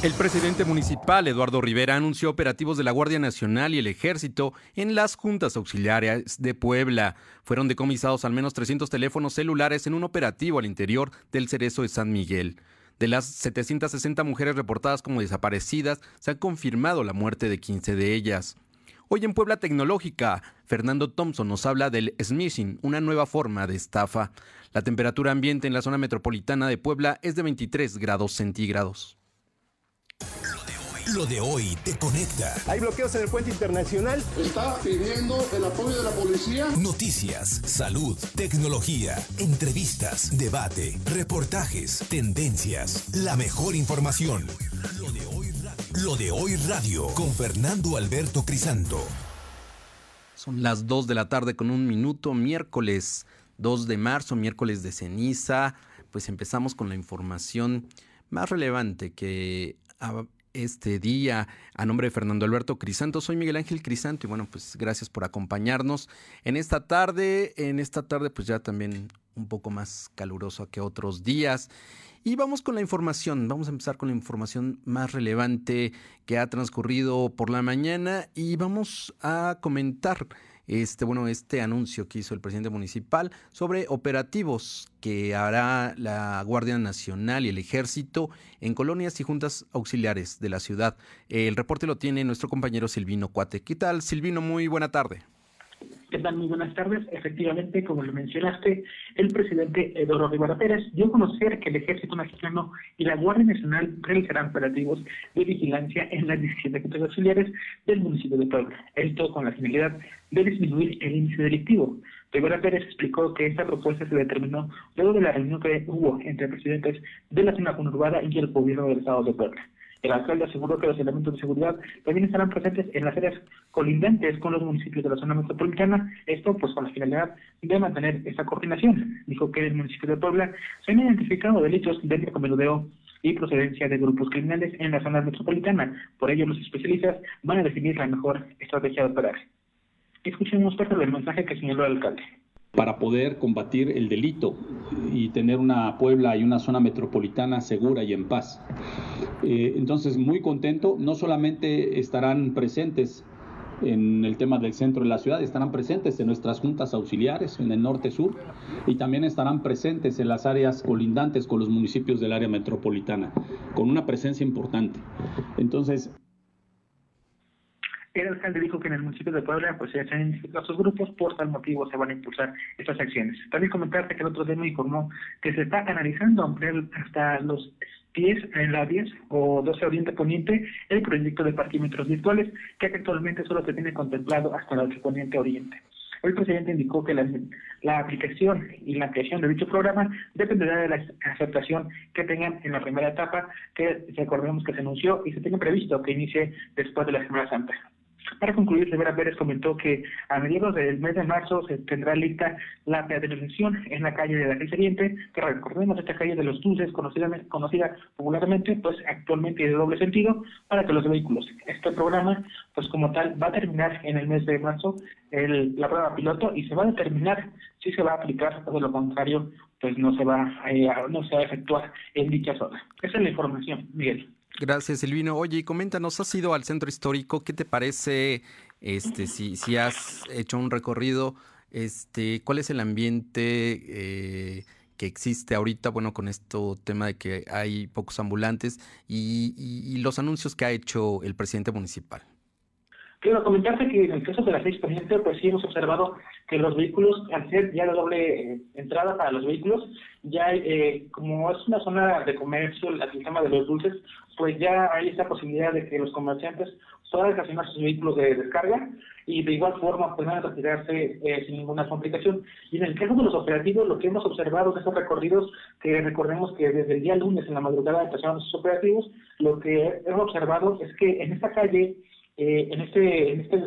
El presidente municipal, Eduardo Rivera, anunció operativos de la Guardia Nacional y el Ejército en las juntas auxiliares de Puebla. Fueron decomisados al menos 300 teléfonos celulares en un operativo al interior del Cerezo de San Miguel. De las 760 mujeres reportadas como desaparecidas, se ha confirmado la muerte de 15 de ellas. Hoy en Puebla Tecnológica, Fernando Thompson nos habla del smishing, una nueva forma de estafa. La temperatura ambiente en la zona metropolitana de Puebla es de 23 grados centígrados. Lo de hoy te conecta. Hay bloqueos en el puente internacional. Está pidiendo el apoyo de la policía. Noticias, salud, tecnología, entrevistas, debate, reportajes, tendencias, la mejor información. Lo de hoy, Lo de hoy radio con Fernando Alberto Crisanto. Son las 2 de la tarde con un minuto, miércoles 2 de marzo, miércoles de ceniza. Pues empezamos con la información más relevante que este día. A nombre de Fernando Alberto Crisanto, soy Miguel Ángel Crisanto y bueno, pues gracias por acompañarnos en esta tarde. En esta tarde pues ya también un poco más caluroso que otros días. Y vamos con la información, vamos a empezar con la información más relevante que ha transcurrido por la mañana y vamos a comentar este, bueno, este anuncio que hizo el presidente municipal sobre operativos que hará la Guardia Nacional y el Ejército en colonias y juntas auxiliares de la ciudad. El reporte lo tiene nuestro compañero Silvino Cuate. ¿Qué tal, Silvino? Muy buena tarde. ¿Qué tal? Muy buenas tardes. Efectivamente, como lo mencionaste, el presidente Eduardo Rivera Pérez dio a conocer que el Ejército Mexicano y la Guardia Nacional realizarán operativos de vigilancia en las 17 juntas auxiliares del municipio de Puebla. Esto con la finalidad de disminuir el índice delictivo. Rivera Pérez explicó que esta propuesta se determinó luego de la reunión que hubo entre presidentes de la zona conurbada y el gobierno del estado de Puebla. El alcalde aseguró que los elementos de seguridad también estarán presentes en las áreas colindantes con los municipios de la zona metropolitana, esto pues con la finalidad de mantener esa coordinación. Dijo que en el municipio de Puebla se han identificado delitos de narcomenudeo y procedencia de grupos criminales en la zona metropolitana. Por ello, los especialistas van a definir la mejor estrategia de operar. Escuchemos parte del mensaje que señaló el alcalde para poder combatir el delito y tener una Puebla y una zona metropolitana segura y en paz. Eh, entonces, muy contento, no solamente estarán presentes en el tema del centro de la ciudad, estarán presentes en nuestras juntas auxiliares en el norte-sur y también estarán presentes en las áreas colindantes con los municipios del área metropolitana, con una presencia importante. Entonces, el alcalde dijo que en el municipio de Puebla pues se han identificado grupos, por tal motivo se van a impulsar estas acciones. También comentarte que el otro día me informó que se está analizando ampliar hasta los 10 en la 10 o 12 Oriente Poniente el proyecto de parquímetros virtuales que actualmente solo se tiene contemplado hasta el 8 Poniente Oriente. El presidente indicó que la, la, aplicación y la creación de dicho programa dependerá de la aceptación que tengan en la primera etapa, que recordemos que se anunció y se tiene previsto que inicie después de la Semana Santa. Para concluir, Rivera Pérez comentó que a mediados del mes de marzo se tendrá lista la peatonalización en la calle de la Oriente, que recordemos esta calle de los Dulces, conocida, conocida popularmente, pues actualmente de doble sentido, para que los vehículos. Este programa, pues como tal, va a terminar en el mes de marzo el, la prueba piloto y se va a determinar si se va a aplicar o de lo contrario, pues no se va, eh, no se va a efectuar en dicha zona. Esa es la información, Miguel. Gracias, Silvino. Oye, coméntanos, ¿has ido al centro histórico? ¿Qué te parece, este, si, si has hecho un recorrido, este, cuál es el ambiente eh, que existe ahorita, bueno, con esto tema de que hay pocos ambulantes y los anuncios que ha hecho el presidente municipal? Quiero comentarte que en el caso de la 6 pues sí hemos observado que los vehículos, al ser ya de doble eh, entrada para los vehículos, ya eh, como es una zona de comercio, el sistema de los dulces, pues ya hay esa posibilidad de que los comerciantes puedan estacionar sus vehículos de descarga y de igual forma puedan retirarse eh, sin ninguna complicación. Y en el caso de los operativos, lo que hemos observado en estos recorridos, que recordemos que desde el día lunes en la madrugada empezaron esos operativos, lo que hemos observado es que en esta calle eh, en este en este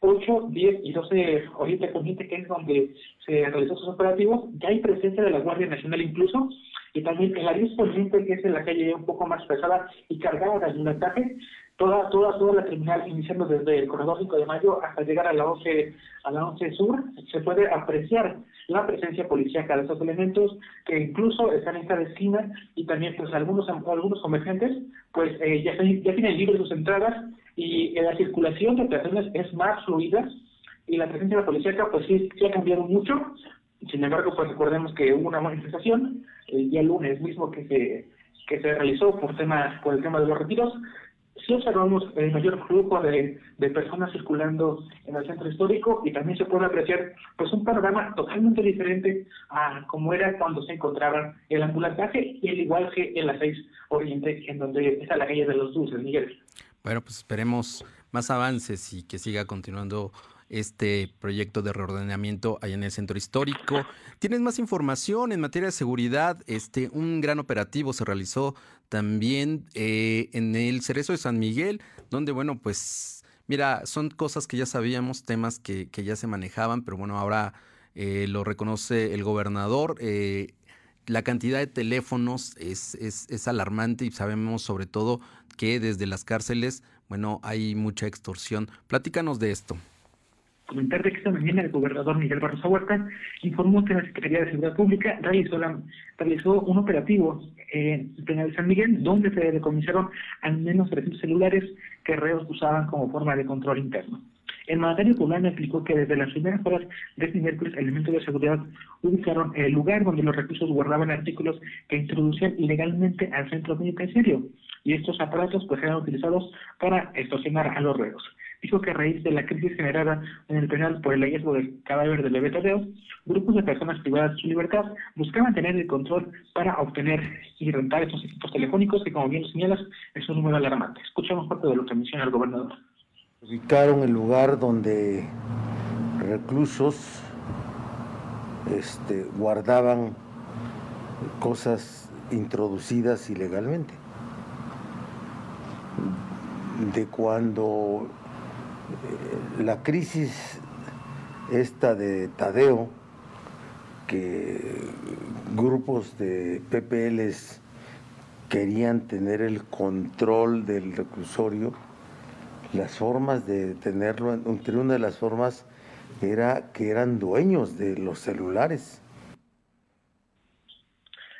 8, 10 y 12 Oriente Poniente, que es donde se realizó sus operativos, ya hay presencia de la Guardia Nacional incluso, y también en la 10 Poniente, que es en la calle un poco más pesada y cargada de ayudantaje, toda, toda, toda la terminal, iniciando desde el corredor 5 de mayo hasta llegar a la 11, a la 11 sur, se puede apreciar la presencia policíaca de estos elementos que incluso están en cada esquina y también pues algunos algunos comerciantes pues eh, ya, ya tienen libres sus entradas y la circulación de personas es más fluida y la presencia de la policíaca pues sí, sí ha cambiado mucho sin embargo pues recordemos que hubo una manifestación el día lunes mismo que se que se realizó por tema por el tema de los retiros sí observamos el mayor flujo de, de, personas circulando en el centro histórico y también se puede apreciar pues un panorama totalmente diferente a como era cuando se encontraba el ambulantaje y el igual que en la 6 Oriente, en donde está la calle de los Dulces, Miguel. Bueno, pues esperemos más avances y que siga continuando este proyecto de reordenamiento allá en el centro histórico. Tienes más información en materia de seguridad. Este, un gran operativo se realizó también eh, en el Cerezo de San Miguel, donde, bueno, pues, mira, son cosas que ya sabíamos, temas que, ya se manejaban, pero bueno, ahora eh, lo reconoce el gobernador. Eh, la cantidad de teléfonos es, es, es alarmante y sabemos sobre todo que desde las cárceles, bueno, hay mucha extorsión. Platícanos de esto comentar que esta mañana el gobernador Miguel Barroso Huerta informó que la Secretaría de Seguridad Pública realizó, la, realizó un operativo en el penal de San Miguel donde se decomisaron al menos 300 celulares que reos usaban como forma de control interno. El mandatario poblano explicó que desde las primeras horas de este miércoles elementos de seguridad ubicaron el lugar donde los reclusos guardaban artículos que introducían ilegalmente al centro penitenciario y estos aparatos pues eran utilizados para extorsionar a los reos dijo que a raíz de la crisis generada en el penal por el hallazgo del cadáver del bebé grupos de personas privadas de su libertad buscaban tener el control para obtener y rentar estos equipos telefónicos que, como bien señalas, es un número alarmante. Escuchamos parte de lo que menciona el gobernador. Ubicaron el lugar donde reclusos este, guardaban cosas introducidas ilegalmente. De cuando eh, la crisis esta de Tadeo, que grupos de PPLs querían tener el control del reclusorio, las formas de tenerlo, entre una de las formas era que eran dueños de los celulares.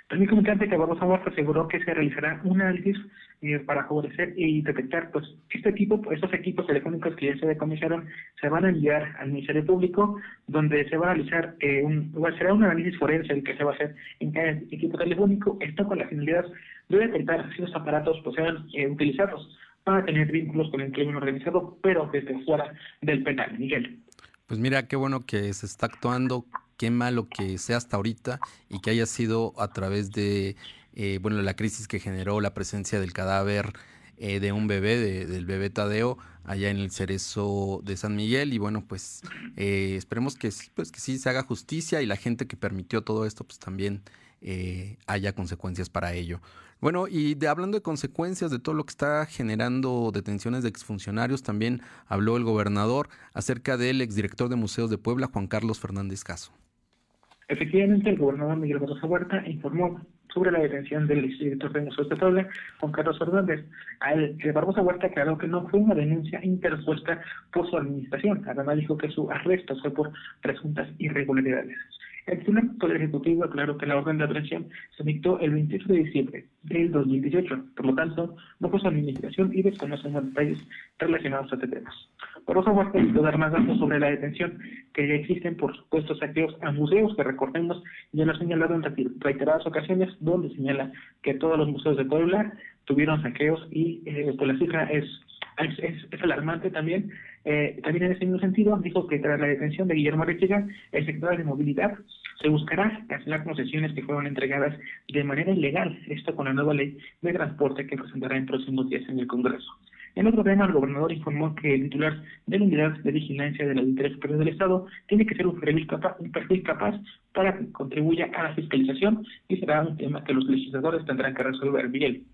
También comentante que Barbosa Huerta aseguró que se realizará un análisis eh, para favorecer y detectar pues este tipo, estos equipos telefónicos que ya se decomisaron, se van a enviar al Ministerio Público, donde se va a realizar eh, un, será un análisis forense el que se va a hacer en cada equipo telefónico, esto con la finalidad de detectar si los aparatos pues sean eh, utilizados para tener vínculos con el crimen organizado, pero desde fuera del penal. Miguel. Pues mira, qué bueno que se está actuando, qué malo que sea hasta ahorita y que haya sido a través de eh, bueno, la crisis que generó la presencia del cadáver eh, de un bebé, del bebé Tadeo, allá en el cerezo de San Miguel. Y bueno, pues eh, esperemos que, pues, que sí se haga justicia y la gente que permitió todo esto, pues también haya consecuencias para ello. Bueno, y de, hablando de consecuencias de todo lo que está generando detenciones de exfuncionarios, también habló el gobernador acerca del exdirector de Museos de Puebla, Juan Carlos Fernández Caso. Efectivamente, el gobernador Miguel Barroso Huerta informó sobre la detención del director de Museos de Puebla, Juan Carlos Fernández. El Barbosa Huerta aclaró que no fue una denuncia interpuesta por su administración. Además dijo que su arresto fue por presuntas irregularidades. El Poder Ejecutivo aclaró que la orden de aprehensión se dictó el 28 de diciembre del 2018, por lo tanto, no fue su administración y desconocen los detalles relacionados a este tema. Por otro lado, quiero dar más datos sobre la detención que ya existen por supuestos saqueos a museos, que recordemos ya lo ha señalado en reiteradas ocasiones, donde señala que todos los museos de Puebla tuvieron saqueos y eh, pues la cifra es, es, alarmante también. Eh, también en ese mismo sentido, dijo que tras la detención de Guillermo Rechiga, el sector de movilidad se buscará cancelar concesiones que fueron entregadas de manera ilegal, esto con la nueva ley de transporte que presentará en próximos días en el Congreso. En otro tema, el gobernador informó que el titular de la unidad de vigilancia de la Auditoría Superior del Estado tiene que ser un perfil, capaz, un perfil capaz para que contribuya a la fiscalización y será un tema que los legisladores tendrán que resolver. bien.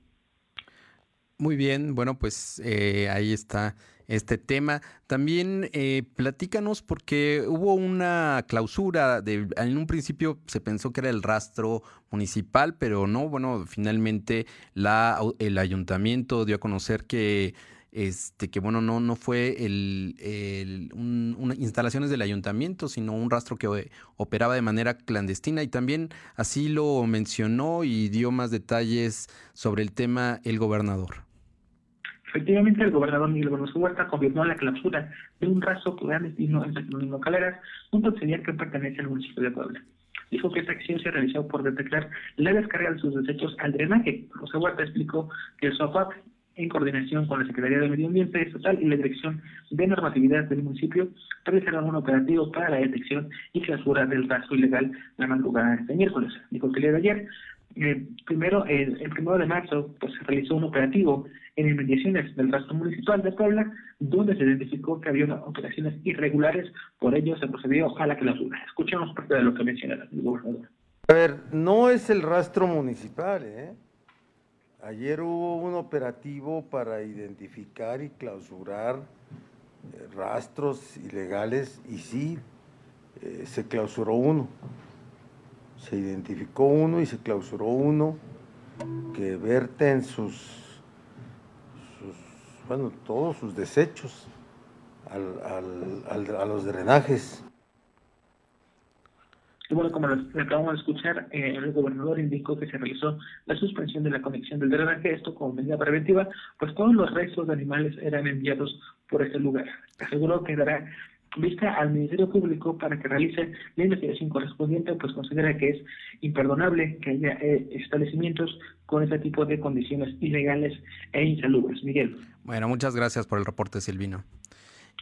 Muy bien, bueno, pues eh, ahí está este tema. También eh, platícanos porque hubo una clausura, de, en un principio se pensó que era el rastro municipal, pero no, bueno, finalmente la, el ayuntamiento dio a conocer que este, que bueno, no, no fue el, el instalaciones del ayuntamiento, sino un rastro que operaba de manera clandestina y también así lo mencionó y dio más detalles sobre el tema el gobernador. Efectivamente, el gobernador Miguel Gómez Huerta confirmó la clausura de un rastro clandestino en Caleras, un procedimiento que pertenece al municipio de Puebla dijo que esta acción se realizó por detectar la descarga de sus desechos al drenaje. José Huerta explicó que el SOFAP, en coordinación con la Secretaría de Medio Ambiente Estatal y la Dirección de Normatividad del municipio, realizaron un operativo para la detección y clausura del rastro ilegal la madrugada de este miércoles. Dijo que el día de ayer eh, primero, el, primero de marzo, pues se realizó un operativo en inmediaciones del rastro municipal de Puebla, donde se identificó que había operaciones irregulares, por ello se procedió a la clausura. Escuchemos parte de lo que menciona el gobernador. A ver, no es el rastro municipal, ¿eh? Ayer hubo un operativo para identificar y clausurar eh, rastros ilegales y sí, eh, se clausuró uno se identificó uno y se clausuró uno que verte en sus, bueno, todos sus desechos a los drenajes. Y bueno, como lo acabamos de escuchar, eh, el gobernador indicó que se realizó la suspensión de la conexión del drenaje, esto como medida preventiva, pues todos los restos de animales eran enviados por ese lugar. Aseguró que dará vista al Ministerio Público para que realice la investigación correspondiente, pues considera que es imperdonable que haya eh, establecimientos con este tipo de condiciones ilegales e insalubres. Miguel. Bueno, muchas gracias por el reporte, Silvino.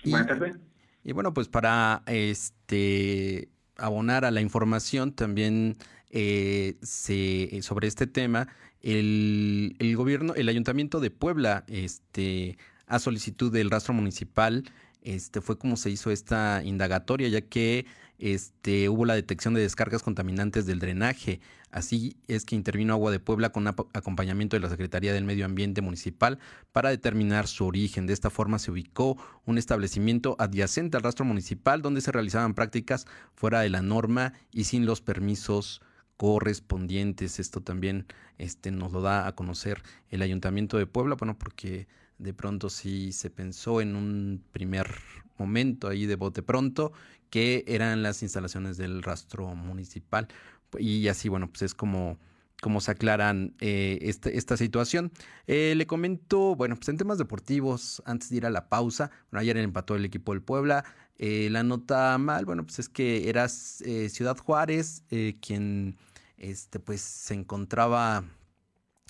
Buenas tardes. Y bueno, pues para este abonar a la información también eh, se, sobre este tema, el, el, gobierno, el ayuntamiento de Puebla, este, a solicitud del rastro municipal, este, fue como se hizo esta indagatoria, ya que este, hubo la detección de descargas contaminantes del drenaje. Así es que intervino Agua de Puebla con acompañamiento de la Secretaría del Medio Ambiente Municipal para determinar su origen. De esta forma se ubicó un establecimiento adyacente al rastro municipal donde se realizaban prácticas fuera de la norma y sin los permisos correspondientes. Esto también este, nos lo da a conocer el Ayuntamiento de Puebla, bueno, porque de pronto sí se pensó en un primer momento ahí de bote pronto que eran las instalaciones del rastro municipal y así bueno pues es como se aclaran eh, este, esta situación. Eh, le comento, bueno, pues en temas deportivos, antes de ir a la pausa, bueno, ayer empató el equipo del Puebla. Eh, la nota mal, bueno, pues es que era Ciudad Juárez quien este, pues se encontraba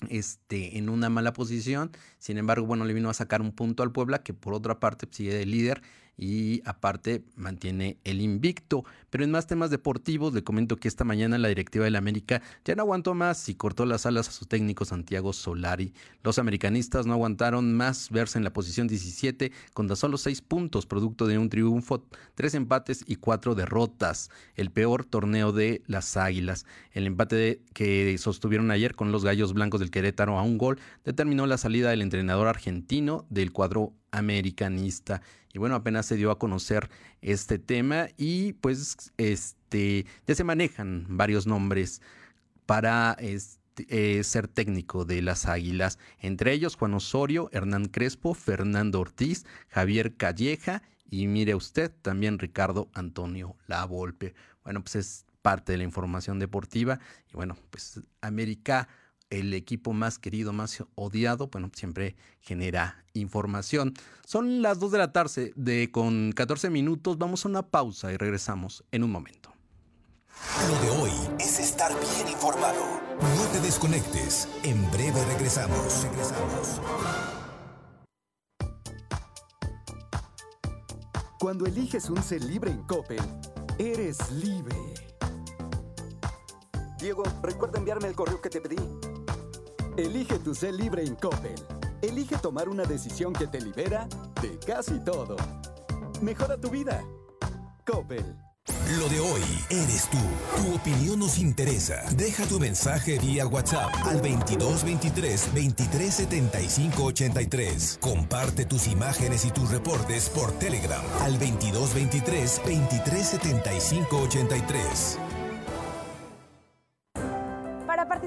este, en una mala posición. Sin embargo, bueno, le vino a sacar un punto al Puebla, que por otra parte sigue de líder y aparte mantiene el invicto. Pero en más temas deportivos, le comento que esta mañana la directiva del América ya no aguantó más y cortó las alas a su técnico Santiago Solari. Los americanistas no aguantaron más verse en la posición 17 con tan solo 6 puntos, producto de un triunfo, 3 empates y 4 derrotas. El peor torneo de las Águilas. El empate que sostuvieron ayer con los Gallos Blancos del Querétaro a un gol determinó la salida del entrenador argentino del cuadro americanista. Y bueno, apenas se dio a conocer este tema y pues este ya se manejan varios nombres para este, eh, ser técnico de las Águilas, entre ellos Juan Osorio, Hernán Crespo, Fernando Ortiz, Javier Calleja y mire usted también Ricardo Antonio Lavolpe. Bueno, pues es parte de la información deportiva y bueno, pues América el equipo más querido, más odiado, bueno, siempre genera información. Son las 2 de la tarde, de con 14 minutos, vamos a una pausa y regresamos en un momento. Lo de hoy es estar bien informado. No te desconectes, en breve regresamos. Regresamos. Cuando eliges un ser libre en Coppel, eres libre. Diego, recuerda enviarme el correo que te pedí. Elige tu ser libre en Coppel. Elige tomar una decisión que te libera de casi todo. Mejora tu vida. Coppel. Lo de hoy eres tú. Tu opinión nos interesa. Deja tu mensaje vía WhatsApp al 2223 2375 83. Comparte tus imágenes y tus reportes por Telegram al 2223 2375 83.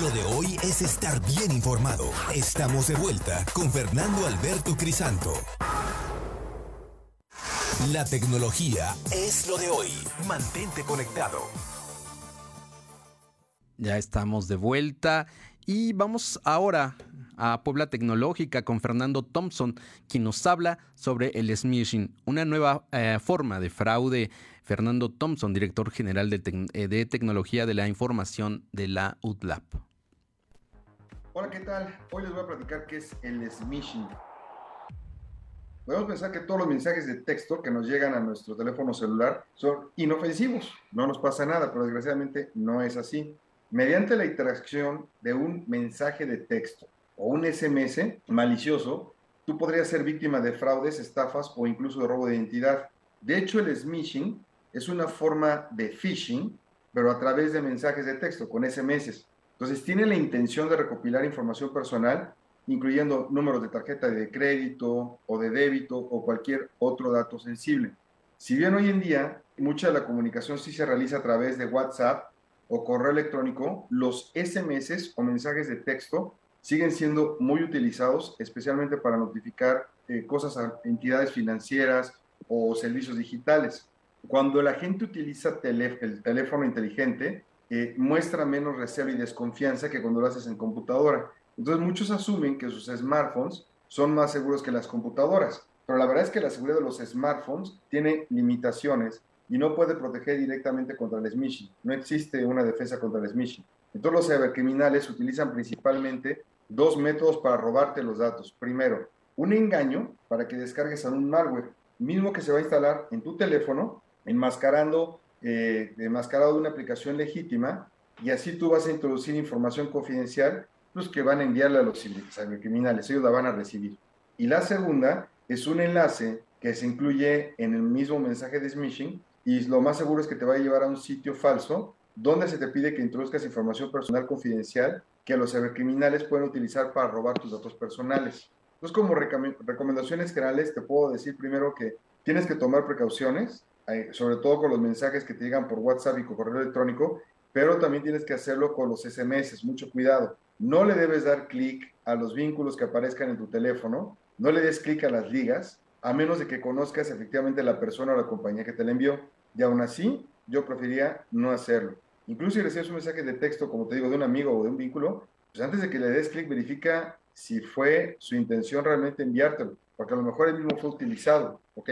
Lo de hoy es estar bien informado. Estamos de vuelta con Fernando Alberto Crisanto. La tecnología es lo de hoy. Mantente conectado. Ya estamos de vuelta y vamos ahora a Puebla Tecnológica con Fernando Thompson, quien nos habla sobre el smishing, una nueva eh, forma de fraude. Fernando Thompson, director general de, eh, de, Tecnología de la Información de la UTLAP. Hola, ¿qué tal? Hoy les voy a platicar qué es el smishing. Podemos pensar que todos los mensajes de texto que nos llegan a nuestro teléfono celular son inofensivos, no nos pasa nada, pero desgraciadamente no es así. Mediante la interacción de un mensaje de texto o un SMS malicioso, tú podrías ser víctima de fraudes, estafas o incluso de robo de identidad. De hecho, el smishing es una forma de phishing, pero a través de mensajes de texto, con SMS. Entonces, tiene la intención de recopilar información personal, incluyendo números de tarjeta de crédito o de débito o cualquier otro dato sensible. Si bien hoy en día mucha de la comunicación sí se realiza a través de WhatsApp o correo electrónico, los SMS o mensajes de texto siguen siendo muy utilizados, especialmente para notificar eh, cosas a entidades financieras o servicios digitales. Cuando la gente utiliza el teléfono inteligente, eh, muestra menos recelo y desconfianza que cuando lo haces en computadora. Entonces muchos asumen que sus smartphones son más seguros que las computadoras, pero la verdad es que la seguridad de los smartphones tiene limitaciones y no puede proteger directamente contra el smishing. No existe una defensa contra el smishing. Entonces los cibercriminales utilizan principalmente dos métodos para robarte los datos. Primero, un engaño para que descargues a un malware, mismo que se va a instalar en tu teléfono, enmascarando, eh, enmascarado de una aplicación legítima, y así tú vas a introducir información confidencial, pues que van a enviarle a los cibercriminales, ellos la van a recibir. Y la segunda es un enlace que se incluye en el mismo mensaje de smishing, y lo más seguro es que te va a llevar a un sitio falso donde se te pide que introduzcas información personal confidencial que los cibercriminales pueden utilizar para robar tus datos personales. Entonces, como recomendaciones generales, te puedo decir primero que tienes que tomar precauciones, sobre todo con los mensajes que te llegan por WhatsApp y por correo electrónico, pero también tienes que hacerlo con los SMS, mucho cuidado. No le debes dar clic a los vínculos que aparezcan en tu teléfono, no le des clic a las ligas, a menos de que conozcas efectivamente la persona o la compañía que te la envió. Y aún así, yo preferiría no hacerlo. Incluso si recibes un mensaje de texto, como te digo, de un amigo o de un vínculo, pues antes de que le des clic, verifica si fue su intención realmente enviártelo, porque a lo mejor el mismo fue utilizado, ¿ok?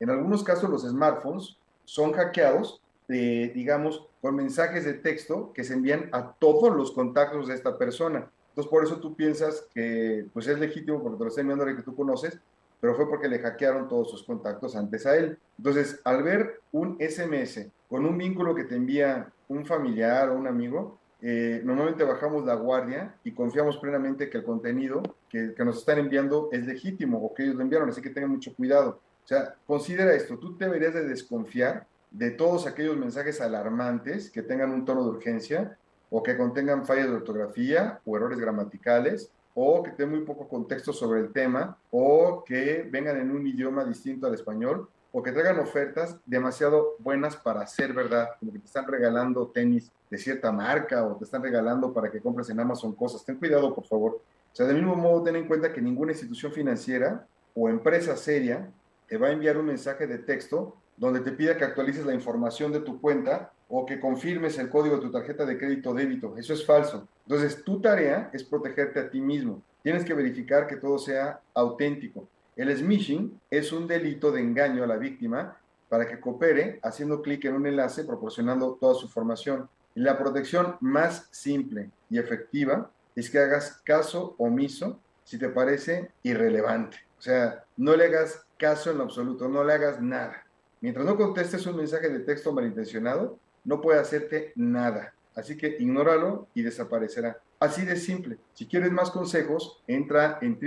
En algunos casos los smartphones son hackeados, eh, digamos, con mensajes de texto que se envían a todos los contactos de esta persona. Entonces, por eso tú piensas que pues es legítimo porque te lo está enviando alguien que tú conoces, pero fue porque le hackearon todos sus contactos antes a él. Entonces, al ver un SMS con un vínculo que te envía un familiar o un amigo, eh, normalmente bajamos la guardia y confiamos plenamente que el contenido que, que, nos están enviando es legítimo o que ellos lo enviaron, así que tengan mucho cuidado. O sea, considera esto, tú deberías de desconfiar de todos aquellos mensajes alarmantes que tengan un tono de urgencia o que contengan fallas de ortografía o errores gramaticales o que tengan muy poco contexto sobre el tema, o que vengan en un idioma distinto al español, o que traigan ofertas demasiado buenas para ser verdad, como que te están regalando tenis de cierta marca o te están regalando para que compres en Amazon cosas. Ten cuidado, por favor. O sea, del mismo modo, ten en cuenta que ninguna institución financiera o empresa seria te va a enviar un mensaje de texto donde te pida que actualices la información de tu cuenta o que confirmes el código de tu tarjeta de crédito o débito. Eso es falso. Entonces, tu tarea es protegerte a ti mismo. Tienes que verificar que todo sea auténtico. El smishing es un delito de engaño a la víctima para que coopere haciendo clic en un enlace proporcionando toda su información. Y la protección más simple y efectiva es que hagas caso omiso si te parece irrelevante. O sea, no le hagas caso en absoluto, no le hagas nada. Mientras no contestes un mensaje de texto malintencionado, no puede hacerte nada. Así que ignóralo y desaparecerá. Así de simple. Si quieres más consejos, entra en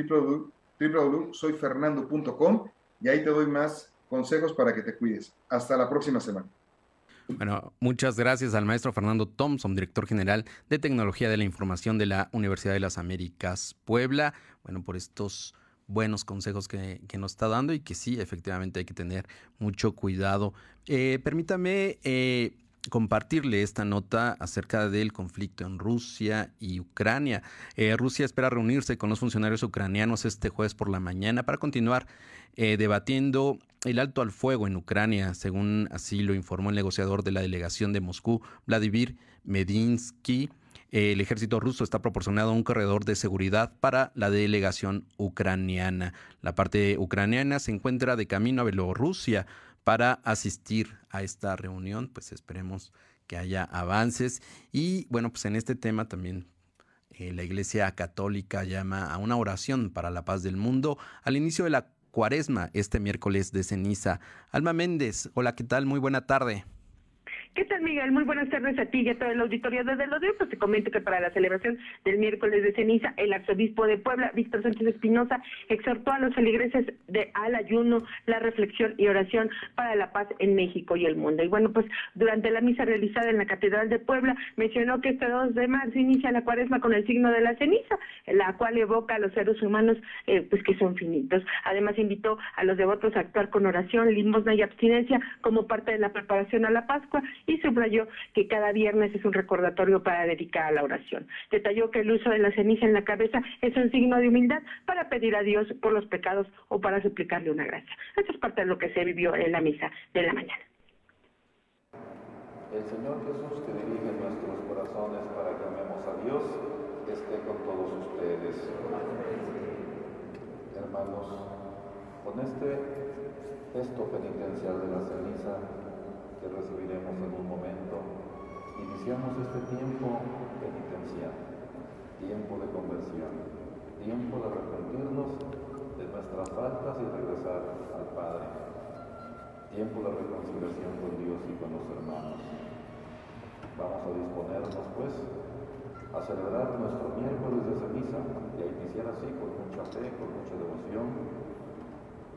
www.soyfernando.com y ahí te doy más consejos para que te cuides. Hasta la próxima semana. Bueno, muchas gracias al maestro Fernando Thompson, director general de Tecnología de la Información de la Universidad de las Américas Puebla. Bueno, por estos buenos consejos que, nos está dando y que sí, efectivamente hay que tener mucho cuidado. Eh, permítame eh, compartirle esta nota acerca del conflicto en Rusia y Ucrania. Eh, Rusia espera reunirse con los funcionarios ucranianos este jueves por la mañana para continuar debatiendo el alto al fuego en Ucrania, según así lo informó el negociador de la delegación de Moscú, Vladimir Medinsky el ejército ruso está proporcionando un corredor de seguridad para la delegación ucraniana. La parte ucraniana se encuentra de camino a Bielorrusia para asistir a esta reunión. Pues esperemos que haya avances. Y bueno, pues en este tema también eh, la Iglesia Católica llama a una oración para la paz del mundo al inicio de la cuaresma este miércoles de ceniza. Alma Méndez, hola, ¿qué tal? Muy buena tarde. ¿Qué tal, Miguel? Muy buenas tardes a ti y a todo el auditorio desde los días. Pues te comento que para la celebración del miércoles de ceniza, el arzobispo de Puebla, Víctor Sánchez Espinosa, exhortó a los feligreses de, al ayuno, la reflexión y oración para la paz en México y el mundo. Y bueno, pues durante la misa realizada en la Catedral de Puebla, mencionó que este 2 de marzo inicia la cuaresma con el signo de la ceniza, la cual evoca a los seres humanos eh, pues que son finitos. Además, invitó a los devotos a actuar con oración, limosna y abstinencia como parte de la preparación a la Pascua y subrayó que cada viernes es un recordatorio para dedicar a la oración. Detalló que el uso de la ceniza en la cabeza es un signo de humildad para pedir a Dios por los pecados o para suplicarle una gracia. Esto es parte de lo que se vivió en la misa de la mañana. El Señor Jesús que dirige nuestros corazones para que amemos a Dios esté con todos ustedes. Hermanos, con este gesto penitencial de la ceniza, que recibiremos en un momento, iniciamos este tiempo penitencial, tiempo de conversión, tiempo de arrepentirnos de nuestras faltas y regresar al Padre, tiempo de reconciliación con Dios y con los hermanos. Vamos a disponernos, pues, a celebrar nuestro miércoles de ceniza y a iniciar así con mucha fe, con mucha devoción,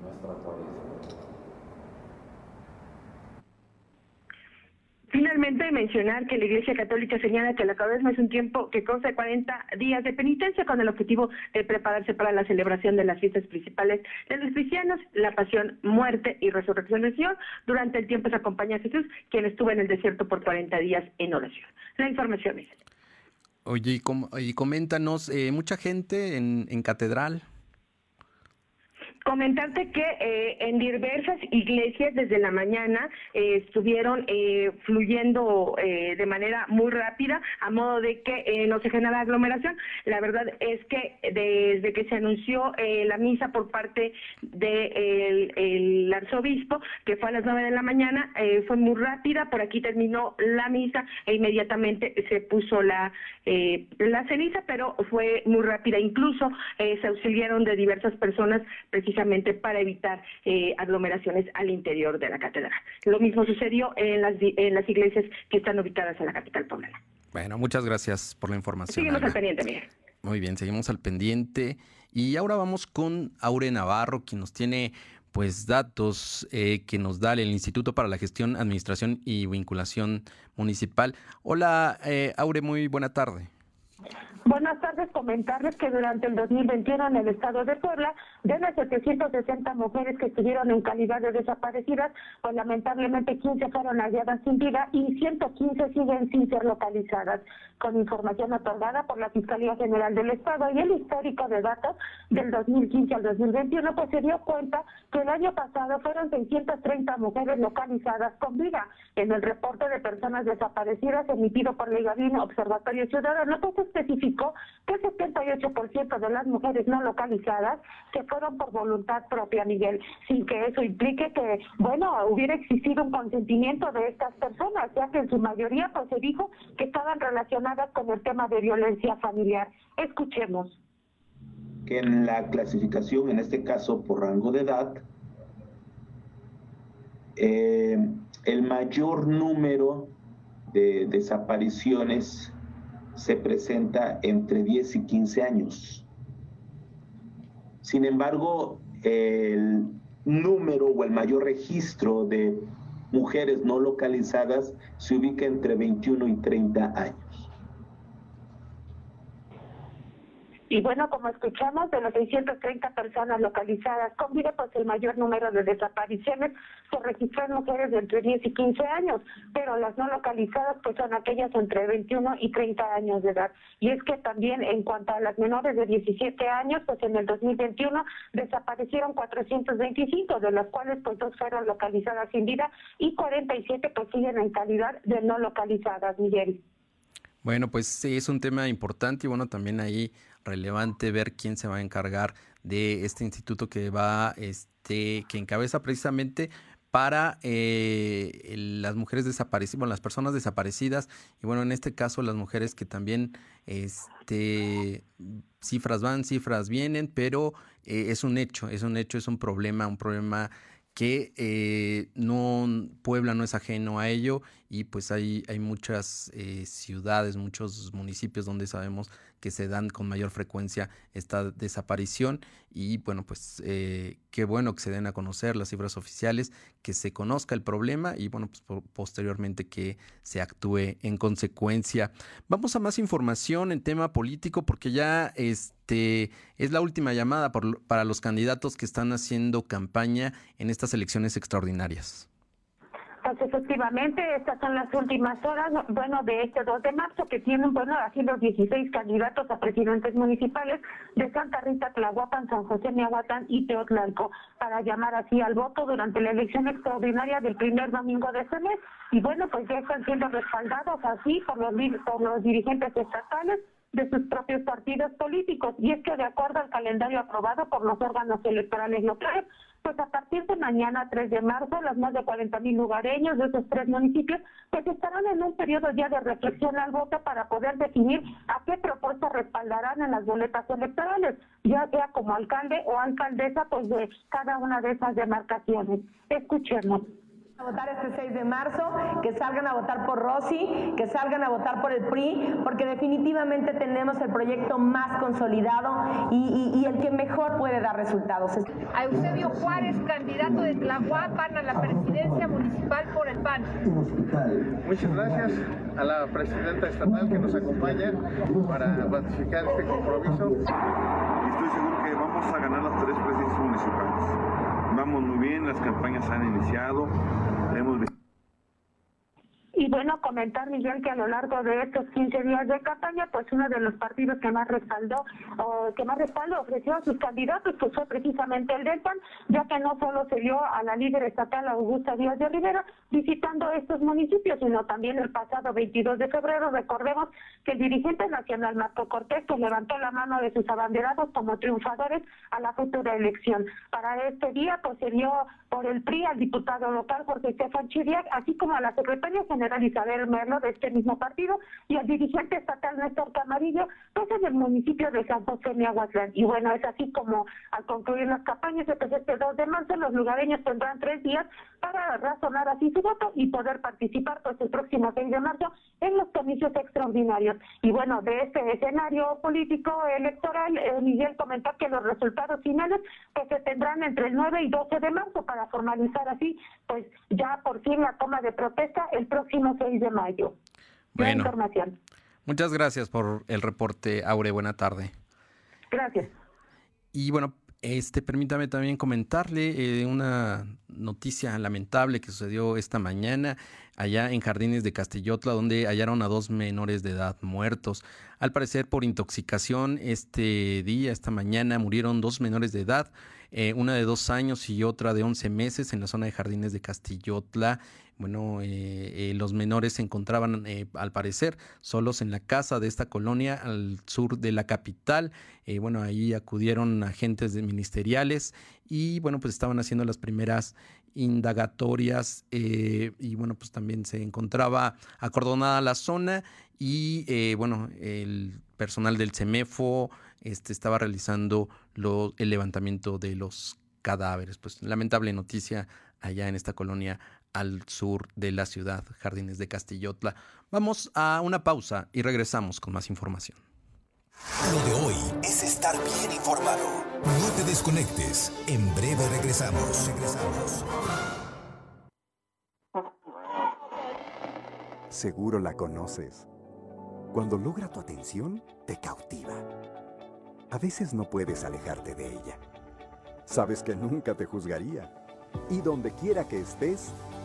nuestra cuaresma. Finalmente, mencionar que la Iglesia Católica señala que la cuaresma es un tiempo que consta de 40 días de penitencia con el objetivo de prepararse para la celebración de las fiestas principales de los cristianos, la pasión, muerte y resurrección del Señor. Durante el tiempo se acompaña a Jesús, quien estuvo en el desierto por 40 días en oración. La información es. Oye, y, coméntanos, eh, mucha gente en, en catedral. Comentarte que eh, en diversas iglesias desde la mañana eh, estuvieron eh, fluyendo de manera muy rápida a modo de que no se genera aglomeración. La verdad es que desde que se anunció la misa por parte del el arzobispo, que fue a las nueve de la mañana, fue muy rápida. Por aquí terminó la misa e inmediatamente se puso la, la ceniza, pero fue muy rápida. Incluso se auxiliaron de diversas personas precisamente para evitar eh, aglomeraciones al interior de la catedral. Lo mismo sucedió en las, en las iglesias que están ubicadas en la capital poblana. Bueno, muchas gracias por la información. Seguimos al pendiente, Miguel. Muy bien, seguimos al pendiente. Y ahora vamos con Aure Navarro, quien nos tiene pues datos eh, que nos da el Instituto para la Gestión, Administración y Vinculación Municipal. Hola, eh, Aure, muy buena tarde. Buenas tardes, comentarles que durante el 2021 en el estado de Puebla, de las 760 mujeres que estuvieron en calidad de desaparecidas, pues lamentablemente 15 fueron halladas sin vida y 115 siguen sin ser localizadas. Con información otorgada por la Fiscalía General del Estado y el histórico de datos del 2015 al 2021, pues se dio cuenta que el año pasado fueron 630 mujeres localizadas con vida. En el reporte de personas desaparecidas emitido por Gabino Observatorio Ciudadano, pues especificó que el 78% de las mujeres no localizadas se fueron por voluntad propia, Miguel, sin que eso implique que, bueno, hubiera existido un consentimiento de estas personas, ya que en su mayoría pues se dijo que estaban relacionadas con el tema de violencia familiar. Escuchemos. Que en la clasificación, en este caso por rango de edad, eh, el mayor número de desapariciones se presenta entre 10 y 15 años. Sin embargo, el número o el mayor registro de mujeres no localizadas se ubica entre 21 y 30 años. Y bueno, como escuchamos, de las 630 personas localizadas con vida, pues el mayor número de desapariciones se registró en mujeres de entre 10 y 15 años, pero las no localizadas pues son aquellas entre 21 y 30 años de edad. Y es que también en cuanto a las menores de 17 años, pues en el 2021 desaparecieron 425, de las cuales pues dos fueron localizadas sin vida y 47 pues siguen en calidad de no localizadas, Miguel. Bueno, pues sí, es un tema importante y bueno, también ahí relevante ver quién se va a encargar de este instituto que va, este, que encabeza precisamente para eh, las mujeres desaparecidas, bueno, las personas desaparecidas y bueno, en este caso las mujeres que también, este, cifras van, cifras vienen, pero eh, es un hecho, es un hecho, es un problema, un problema que eh, no Puebla no es ajeno a ello y pues hay, hay muchas ciudades, muchos municipios donde sabemos que se dan con mayor frecuencia esta desaparición y bueno, pues eh, qué bueno que se den a conocer las cifras oficiales, que se conozca el problema y bueno, pues posteriormente que se actúe en consecuencia. Vamos a más información en tema político porque ya este es la última llamada para los candidatos que están haciendo campaña en estas elecciones extraordinarias. Pues efectivamente, estas son las últimas horas, bueno, de este 2 de marzo, que tienen, bueno, así los 16 candidatos a presidentes municipales de Santa Rita, Tlahuapan, San José, Miahuatán y Teotlalco, para llamar así al voto durante la elección extraordinaria del primer domingo de ese mes. Y bueno, pues ya están siendo respaldados así por los, por los dirigentes estatales de sus propios partidos políticos. Y es que de acuerdo al calendario aprobado por los órganos electorales locales, pues a partir de mañana, 3 de marzo, los más de 40 mil lugareños de esos tres municipios, pues estarán en un periodo ya de reflexión al voto para poder definir a qué propuesta respaldarán en las boletas electorales, ya sea como alcalde o alcaldesa, pues de cada una de esas demarcaciones. Escuchemos a votar este 6 de marzo, que salgan a votar por Rossi, que salgan a votar por el PRI, porque definitivamente tenemos el proyecto más consolidado y, el que mejor puede dar resultados. A Eusebio Juárez, candidato de Tlahuapan a la presidencia municipal por el PAN. Muchas gracias a la presidenta estatal que nos acompaña para ratificar este compromiso. Estoy seguro que vamos a ganar las tres presidencias municipales vamos muy bien, las campañas han iniciado, y bueno, comentar, Miguel, que a lo largo de estos 15 días de campaña, pues uno de los partidos que más respaldó, o que más respaldo ofreció a sus candidatos, pues fue precisamente el del PAN, ya que no solo se dio a la líder estatal Augusta Díaz de Rivera visitando estos municipios, sino también el pasado 22 de febrero, recordemos que el dirigente nacional Marco Cortés pues, levantó la mano de sus abanderados como triunfadores a la futura elección. Para este día, pues se dio por el PRI al diputado local Jorge Estefan Chiriac, así como a la secretaria general Isabel Merlo de este mismo partido y el dirigente estatal Néstor Camarillo, pues en el municipio de San José Miahuatlán. Y bueno, es así como al concluir las campañas, pues este 2 de marzo, los lugareños tendrán tres días para razonar así su voto y poder participar pues el próximo 6 de marzo en los comicios extraordinarios. Y bueno, de este escenario político electoral, eh, Miguel comentó que los resultados finales pues se tendrán entre el 9 y 12 de marzo para formalizar así pues ya por fin la toma de protesta el próximo 6 de mayo. Bueno, información. Muchas gracias por el reporte, Aure. Buena tarde. Gracias. Y bueno, este, permítame también comentarle eh, una noticia lamentable que sucedió esta mañana allá en Jardines de Castillotla, donde hallaron a dos menores de edad muertos. Al parecer, por intoxicación, este día, esta mañana, murieron dos menores de edad, eh, una de dos años y otra de once meses en la zona de Jardines de Castillotla. Bueno, eh, eh, los menores se encontraban, eh, al parecer, solos en la casa de esta colonia al sur de la capital. bueno, ahí acudieron agentes ministeriales y, bueno, pues estaban haciendo las primeras indagatorias y, bueno, pues también se encontraba acordonada la zona y, bueno, el personal del CEMEFO este, estaba realizando el levantamiento de los cadáveres. Pues lamentable noticia allá en esta colonia al sur de la ciudad, Jardines de Castillotla. Vamos a una pausa y regresamos con más información. Lo de hoy es estar bien informado. No te desconectes. En breve regresamos. Regresamos. Seguro la conoces. Cuando logra tu atención, te cautiva. A veces no puedes alejarte de ella. Sabes que nunca te juzgaría. Y donde quiera que estés,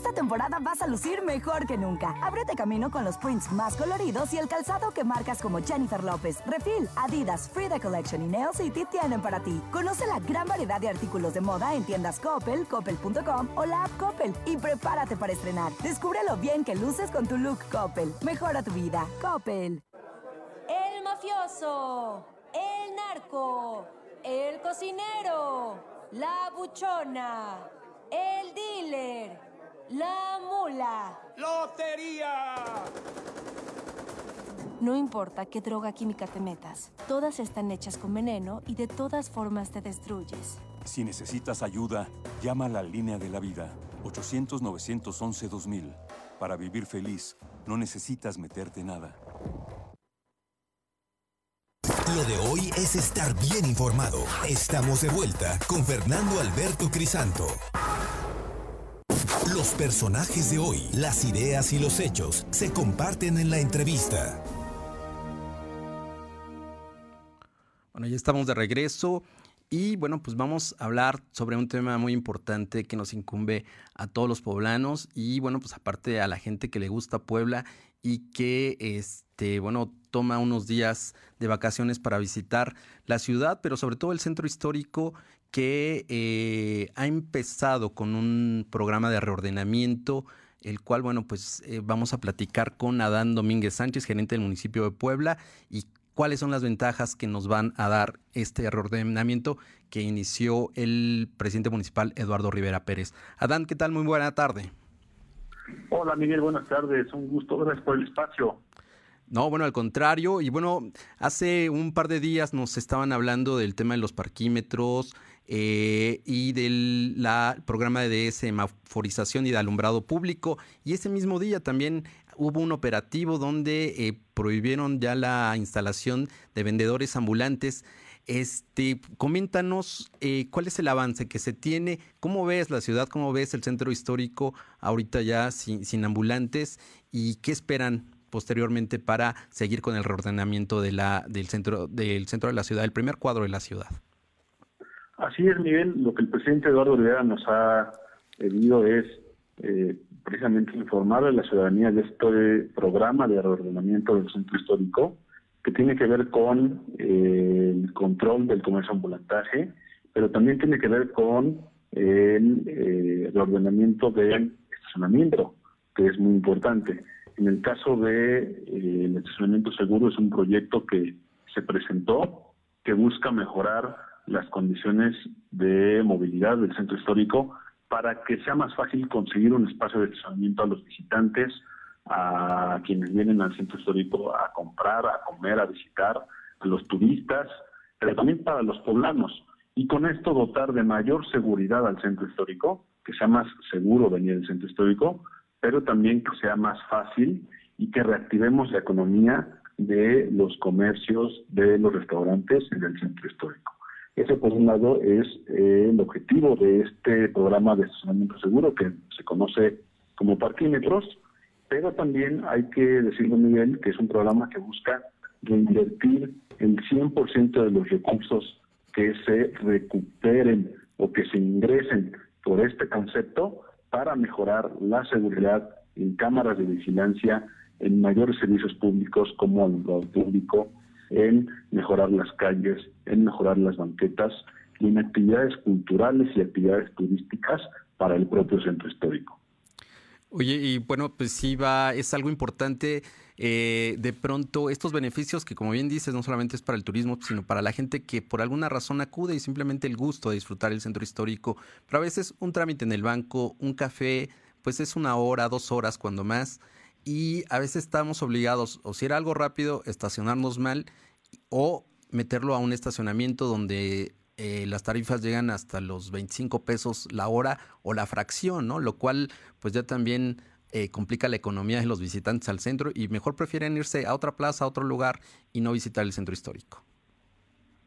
Esta temporada vas a lucir mejor que nunca. Ábrete camino con los prints más coloridos y el calzado que marcas como Jennifer López, Refil, Adidas, Frida Collection y Nail City tienen para ti. Conoce la gran variedad de artículos de moda en tiendas Coppel, coppel.com o la app Coppel y prepárate para estrenar. Descubre lo bien que luces con tu look Coppel. Mejora tu vida. Coppel. El mafioso, el narco, el cocinero, la buchona, el dealer. La mula. ¡Lotería! No importa qué droga química te metas, todas están hechas con veneno y de todas formas te destruyes. Si necesitas ayuda, llama a la línea de la vida, 800-911-2000. Para vivir feliz, no necesitas meterte nada. Lo de hoy es estar bien informado. Estamos de vuelta con Fernando Alberto Crisanto. Los personajes de hoy, las ideas y los hechos se comparten en la entrevista. Bueno, ya estamos de regreso y bueno, pues vamos a hablar sobre un tema muy importante que nos incumbe a todos los poblanos y bueno, pues aparte a la gente que le gusta Puebla y que este, bueno, toma unos días de vacaciones para visitar la ciudad, pero sobre todo el centro histórico que eh, ha empezado con un programa de reordenamiento, el cual, bueno, pues eh, vamos a platicar con Adán Domínguez Sánchez, gerente del municipio de Puebla, y cuáles son las ventajas que nos van a dar este reordenamiento que inició el presidente municipal Eduardo Rivera Pérez. Adán, ¿qué tal? Muy buena tarde. Hola Miguel, buenas tardes, un gusto, gracias por el espacio. No, bueno, al contrario. Y bueno, hace un par de días nos estaban hablando del tema de los parquímetros eh, y del programa de semaforización y de alumbrado público. Y ese mismo día también hubo un operativo donde eh, prohibieron ya la instalación de vendedores ambulantes. Este, coméntanos eh, cuál es el avance que se tiene, cómo ves la ciudad, cómo ves el centro histórico ahorita ya sin, sin ambulantes y qué esperan posteriormente para seguir con el reordenamiento de la, del, centro, del centro de la ciudad, el primer cuadro de la ciudad. Así es, Miguel. Lo que el presidente Eduardo Rivera nos ha pedido es eh, precisamente informar a la ciudadanía de este programa de reordenamiento del centro histórico, que tiene que ver con eh, el control del comercio ambulantaje, pero también tiene que ver con el eh, reordenamiento del estacionamiento, que es muy importante. En el caso de el estacionamiento seguro es un proyecto que se presentó que busca mejorar las condiciones de movilidad del centro histórico para que sea más fácil conseguir un espacio de estacionamiento a los visitantes, a quienes vienen al centro histórico a comprar, a comer, a visitar, a los turistas, pero también para los poblanos. Y con esto dotar de mayor seguridad al centro histórico, que sea más seguro venir al centro histórico, pero también que sea más fácil y que reactivemos la economía de los comercios, de los restaurantes en el centro histórico. Ese, por un lado, es eh, el objetivo de este programa de estacionamiento seguro, que se conoce como parquímetros, pero también hay que decirlo, Miguel, que es un programa que busca reinvertir el 100% de los recursos que se recuperen o que se ingresen por este concepto para mejorar la seguridad en cámaras de vigilancia, en mayores servicios públicos como alumbrado público, en mejorar las calles, en mejorar las banquetas y en actividades culturales y actividades turísticas para el propio centro histórico. Oye, y bueno, pues sí va, es algo importante. Eh, de pronto, estos beneficios que, como bien dices, no solamente es para el turismo, sino para la gente que por alguna razón acude y simplemente el gusto de disfrutar el centro histórico. Pero a veces un trámite en el banco, un café, pues es una hora, dos horas cuando más y a veces estamos obligados, o si era algo rápido, estacionarnos mal o meterlo a un estacionamiento donde eh, las tarifas llegan hasta los 25 pesos la hora o la fracción, ¿no? Lo cual pues ya también eh, complica la economía de los visitantes al centro y mejor prefieren irse a otra plaza, a otro lugar y no visitar el centro histórico.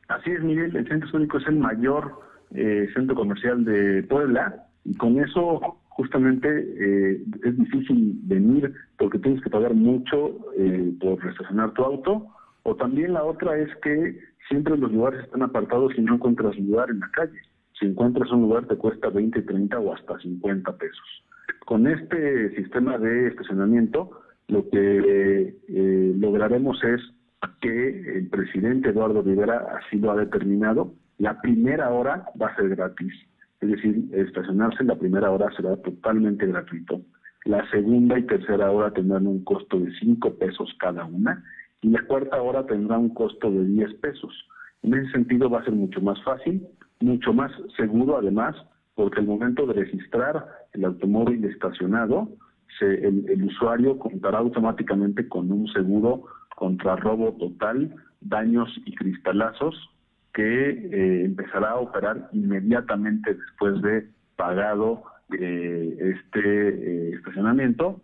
Así es, Miguel, el centro histórico es el mayor eh, centro comercial de Puebla y con eso justamente es difícil venir porque tienes que pagar mucho por estacionar tu auto o también la otra es que siempre los lugares están apartados y no encuentras lugar en la calle. Si encuentras un lugar te cuesta 20, 30 o hasta 50 pesos. Con este sistema de estacionamiento, lo que eh, lograremos es que el presidente Eduardo Rivera así lo ha determinado. La primera hora va a ser gratis, es decir, estacionarse en la primera hora será totalmente gratuito. La segunda y tercera hora tendrán un costo de 5 pesos cada una y la cuarta hora tendrá un costo de 10 pesos. En ese sentido va a ser mucho más fácil, mucho más seguro además, porque al momento de registrar el automóvil estacionado, el, usuario contará automáticamente con un seguro contra robo total, daños y cristalazos que eh, empezará a operar inmediatamente después de pagado eh, este eh, estacionamiento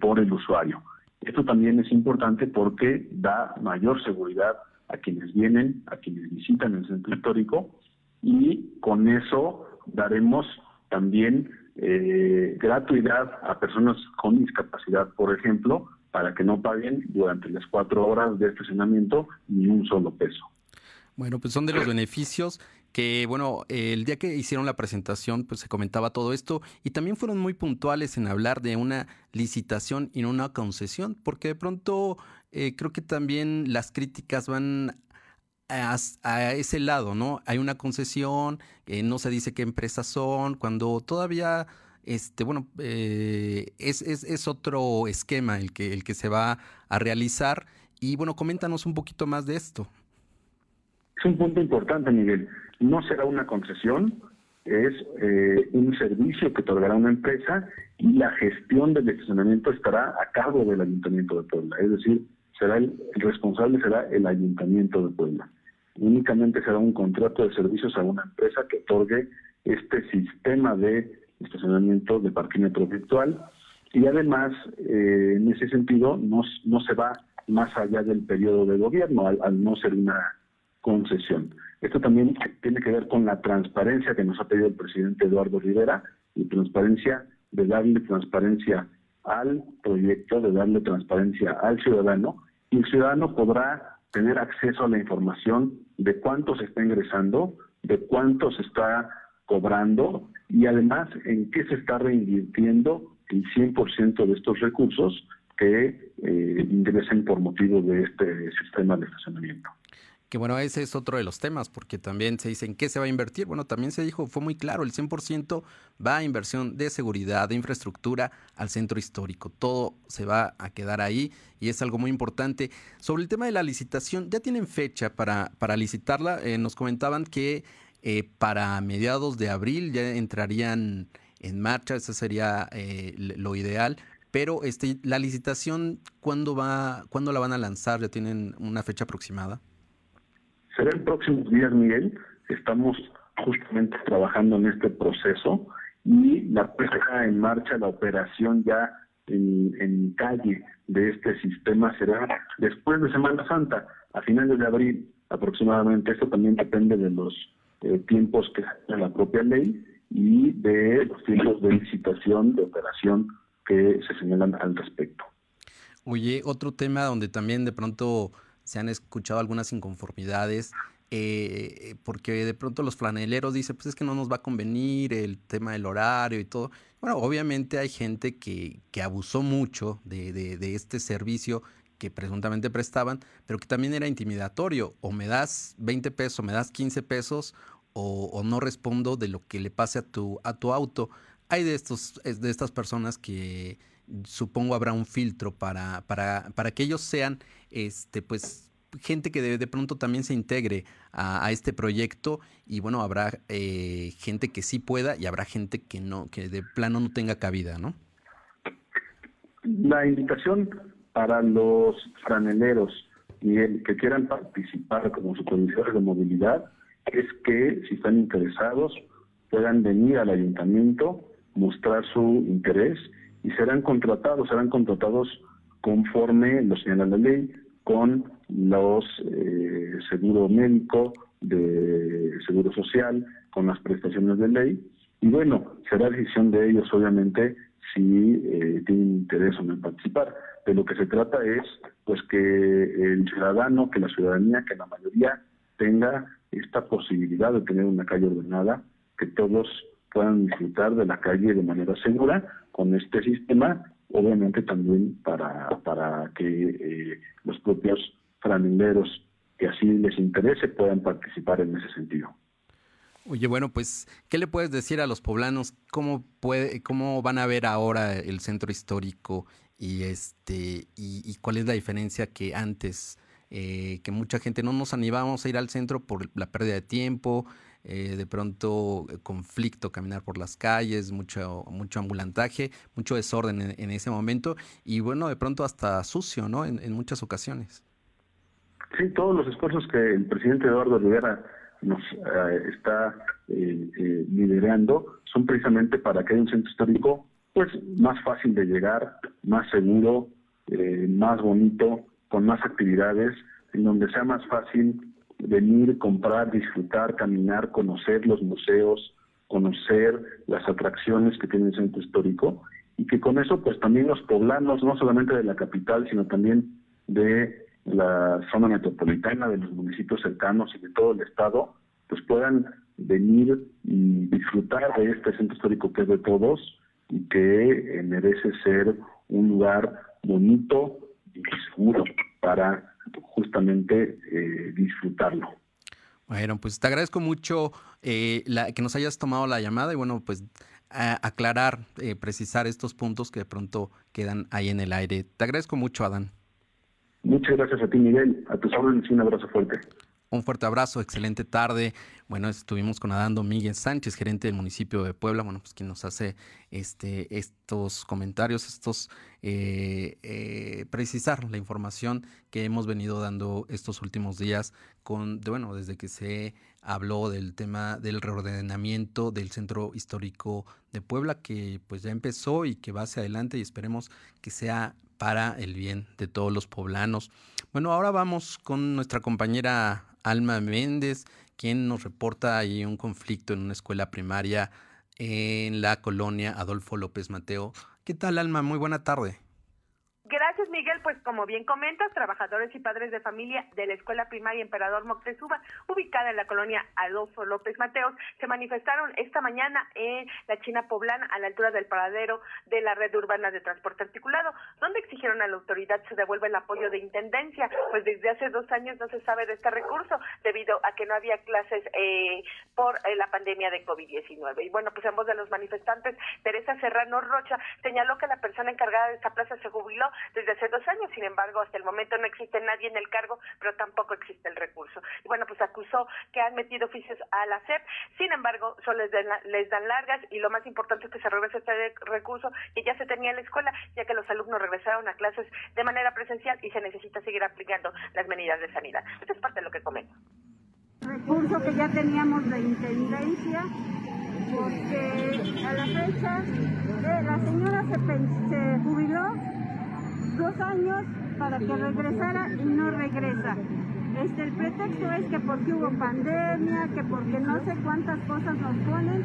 por el usuario. Esto también es importante porque da mayor seguridad a quienes vienen, a quienes visitan el centro histórico y con eso daremos también gratuidad a personas con discapacidad, por ejemplo, para que no paguen durante las cuatro horas de estacionamiento ni un solo peso. Bueno, pues son de los beneficios que bueno, el día que hicieron la presentación, pues se comentaba todo esto y también fueron muy puntuales en hablar de una licitación y no una concesión, porque de pronto eh, creo que también las críticas van a, ese lado, ¿no? Hay una concesión, eh, no se dice qué empresas son, cuando todavía este, bueno, eh, es, es, es, otro esquema el que, el que se va a realizar. Y bueno, coméntanos un poquito más de esto. Es un punto importante, Miguel no será una concesión, es eh, un servicio que otorgará una empresa y la gestión del estacionamiento estará a cargo del Ayuntamiento de Puebla. Es decir, será el, responsable será el Ayuntamiento de Puebla. Únicamente será un contrato de servicios a una empresa que otorgue este sistema de estacionamiento de parquímetro virtual y además, eh, en ese sentido, no, no se va más allá del periodo de gobierno al no ser una concesión. Esto también tiene que ver con la transparencia que nos ha pedido el presidente Eduardo Rivera y transparencia de darle transparencia al proyecto, de darle transparencia al ciudadano y el ciudadano podrá tener acceso a la información de cuánto se está ingresando, de cuánto se está cobrando y además en qué se está reinvirtiendo el 100% de estos recursos que eh, ingresen por motivo de este sistema de estacionamiento. Que bueno, ese es otro de los temas, porque también se dice en qué se va a invertir. Bueno, también se dijo, fue muy claro, el 100% va a inversión de seguridad, de infraestructura al centro histórico. Todo se va a quedar ahí y es algo muy importante. Sobre el tema de la licitación, ya tienen fecha para, para licitarla. Eh, nos comentaban que eh, para mediados de abril ya entrarían en marcha, eso sería eh, lo ideal. Pero este, la licitación, ¿cuándo, va, ¿cuándo la van a lanzar? ¿Ya tienen una fecha aproximada? Será en próximos días, Miguel. Estamos justamente trabajando en este proceso y la puesta en marcha, la operación ya en, calle de este sistema será después de Semana Santa, a finales de abril aproximadamente. Esto también depende de los eh, tiempos que en la propia ley y de los tiempos de licitación, de operación que se señalan al respecto. Oye, otro tema donde también de pronto se han escuchado algunas inconformidades, eh, porque de pronto los flaneleros dicen, pues es que no nos va a convenir el tema del horario y todo. Bueno, obviamente hay gente que, que abusó mucho de, de, este servicio que presuntamente prestaban, pero que también era intimidatorio. O me das 20 pesos, me das 15 pesos, o, o, no respondo de lo que le pase a tu, a tu auto. Hay de, estos, de estas personas que supongo habrá un filtro para, para, para que ellos sean, este, pues, gente que de, de pronto también se integre a, este proyecto y bueno, habrá eh, gente que sí pueda y habrá gente que no, que de plano no tenga cabida, ¿no? La invitación para los franeleros y el que quieran participar como supervisores de movilidad es que si están interesados puedan venir al ayuntamiento, mostrar su interés y serán contratados, serán contratados conforme lo señala la ley, con los eh, seguro médico, de seguro social, con las prestaciones de ley. Y bueno, será decisión de ellos, obviamente, si eh, tienen interés o no en participar. De lo que se trata es, pues, que el ciudadano, que la ciudadanía, que la mayoría tenga esta posibilidad de tener una calle ordenada, que todos puedan disfrutar de la calle de manera segura con este sistema obviamente también para, para que eh, los propios franeleros que así les interese puedan participar en ese sentido. Oye, bueno, pues, ¿qué le puedes decir a los poblanos? ¿Cómo puede, cómo van a ver ahora el centro histórico y este y, cuál es la diferencia que antes, eh, que mucha gente no nos animábamos a ir al centro por la pérdida de tiempo, eh, de pronto eh, conflicto, caminar por las calles, mucho, mucho ambulantaje, mucho desorden en, ese momento y bueno, de pronto hasta sucio, ¿no? En, muchas ocasiones. Sí, todos los esfuerzos que el presidente Eduardo Rivera nos eh, está liderando son precisamente para que haya un centro histórico pues más fácil de llegar, más seguro, más bonito, con más actividades, en donde sea más fácil venir, comprar, disfrutar, caminar, conocer los museos, conocer las atracciones que tiene el centro histórico y que con eso pues también los poblanos, no solamente de la capital, sino también de la zona metropolitana, de los municipios cercanos y de todo el estado, pues puedan venir y disfrutar de este centro histórico que es de todos y que merece ser un lugar bonito y seguro para justamente eh, disfrutarlo. Bueno, pues te agradezco mucho eh, la, que nos hayas tomado la llamada y bueno, pues aclarar, eh, precisar estos puntos que de pronto quedan ahí en el aire. Te agradezco mucho, Adán. Muchas gracias a ti, Miguel. A tus órdenes y un abrazo fuerte. Un fuerte abrazo, excelente tarde. Bueno, estuvimos con Adán Domínguez Sánchez, gerente del municipio de Puebla, bueno, pues quien nos hace este, estos comentarios, estos eh, eh, precisar la información que hemos venido dando estos últimos días con, bueno, desde que se habló del tema del reordenamiento del centro histórico de Puebla, que pues ya empezó y que va hacia adelante y esperemos que sea para el bien de todos los poblanos. Bueno, ahora vamos con nuestra compañera Alma Méndez, quien nos reporta ahí un conflicto en una escuela primaria en la colonia Adolfo López Mateo. ¿Qué tal, Alma? Muy buena tarde. Gracias, Miguel. Pues como bien comentas, trabajadores y padres de familia de la Escuela Primaria Emperador Moctezuma, ubicada en la colonia Adolfo López Mateos, se manifestaron esta mañana en la China Poblana, a la altura del paradero de la red urbana de transporte articulado, donde exigieron a la autoridad se devuelva el apoyo de intendencia, pues desde hace dos años no se sabe de este recurso, debido a que no había clases eh, por eh, la pandemia de COVID-19. Y bueno, pues voz de los manifestantes, Teresa Serrano Rocha señaló que la persona encargada de esta plaza se jubiló desde hace dos años. Sin embargo, hasta el momento no existe nadie en el cargo, pero tampoco existe el recurso. Y bueno, pues acusó que han metido oficios a la SEP. Sin embargo, solo les, les dan largas y lo más importante es que se regrese este recurso que ya se tenía en la escuela, ya que los alumnos regresaron a clases de manera presencial y se necesita seguir aplicando las medidas de sanidad. Esto es parte de lo que comento. Recurso que ya teníamos de intendencia porque a la fecha eh, la señora se, se jubiló dos años para que regresara y no regresa. Este, el pretexto es que porque hubo pandemia, que porque no sé cuántas cosas nos ponen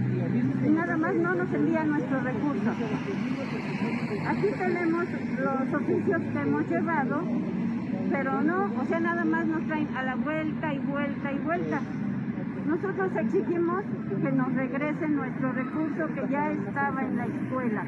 y nada más no nos envían nuestros recursos. Aquí tenemos los oficios que hemos llevado, pero no, o sea, nada más nos traen a la vuelta y vuelta y vuelta. Nosotros exigimos que nos regresen nuestro recurso que ya estaba en la escuela.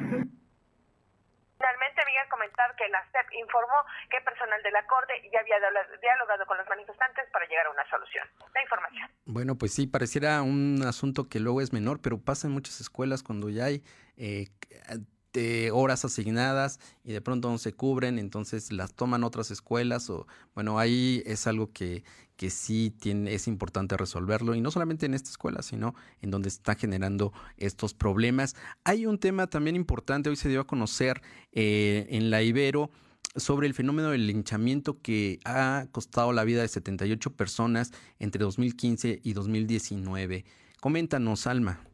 Comentar que la SEP informó que personal de la Corte ya había dialogado con los manifestantes para llegar a una solución. La información. Bueno, pues sí, pareciera un asunto que luego es menor, pero pasa en muchas escuelas cuando ya hay eh, de horas asignadas y de pronto no se cubren, entonces las toman otras escuelas o bueno, ahí es algo que, que sí tiene, es importante resolverlo y no solamente en esta escuela, sino en donde está generando estos problemas. Hay un tema también importante, hoy se dio a conocer eh, en la Ibero sobre el fenómeno del linchamiento que ha costado la vida de 78 personas entre 2015 y 2019. Coméntanos, Alma.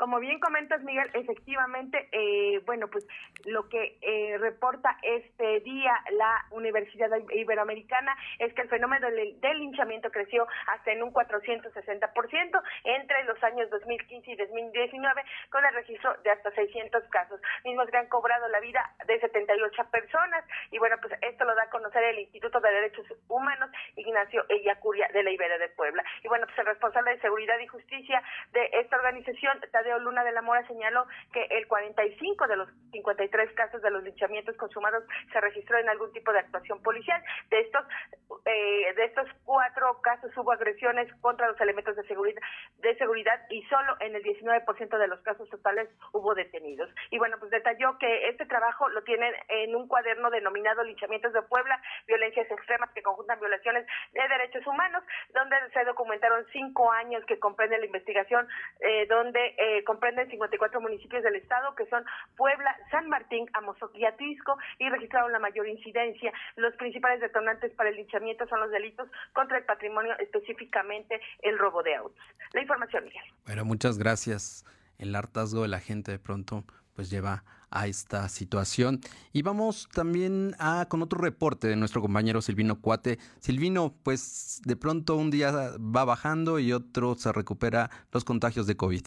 Como bien comentas, Miguel, efectivamente, eh, bueno, pues lo que eh, reporta este día la Universidad Iberoamericana es que el fenómeno del, linchamiento creció hasta en un 460% entre los años 2015 y 2019, con el registro de hasta 600 casos, mismos que han cobrado la vida de 78 personas. Y bueno, pues esto lo da a conocer el Instituto de Derechos Humanos, Ignacio Ellacuria de la Ibera de Puebla. Y bueno, responsable de Seguridad y Justicia de esta organización, Luna de la Mora señaló que el 45 de los 53 casos de los linchamientos consumados se registró en algún tipo de actuación policial. De estos, eh, de estos cuatro casos hubo agresiones contra los elementos de seguridad, seguridad y solo en el 19% de los casos totales hubo detenidos. Y bueno, pues detalló que este trabajo lo tienen en un cuaderno denominado Linchamientos de Puebla, violencias extremas que conjuntan violaciones de derechos humanos, donde se documentaron cinco años que comprende la investigación, eh, donde eh, comprenden 54 municipios del estado, que son Puebla, San Martín, Amozoc y Atlisco, y registraron la mayor incidencia. Los principales detonantes para el linchamiento son los delitos contra el patrimonio, específicamente el robo de autos. La información, Miguel. Bueno, muchas gracias. El hartazgo de la gente de pronto pues lleva a esta situación. Y vamos también a, con otro reporte de nuestro compañero Silvino Cuate. Silvino, pues de pronto un día va bajando y otro se recupera los contagios de COVID.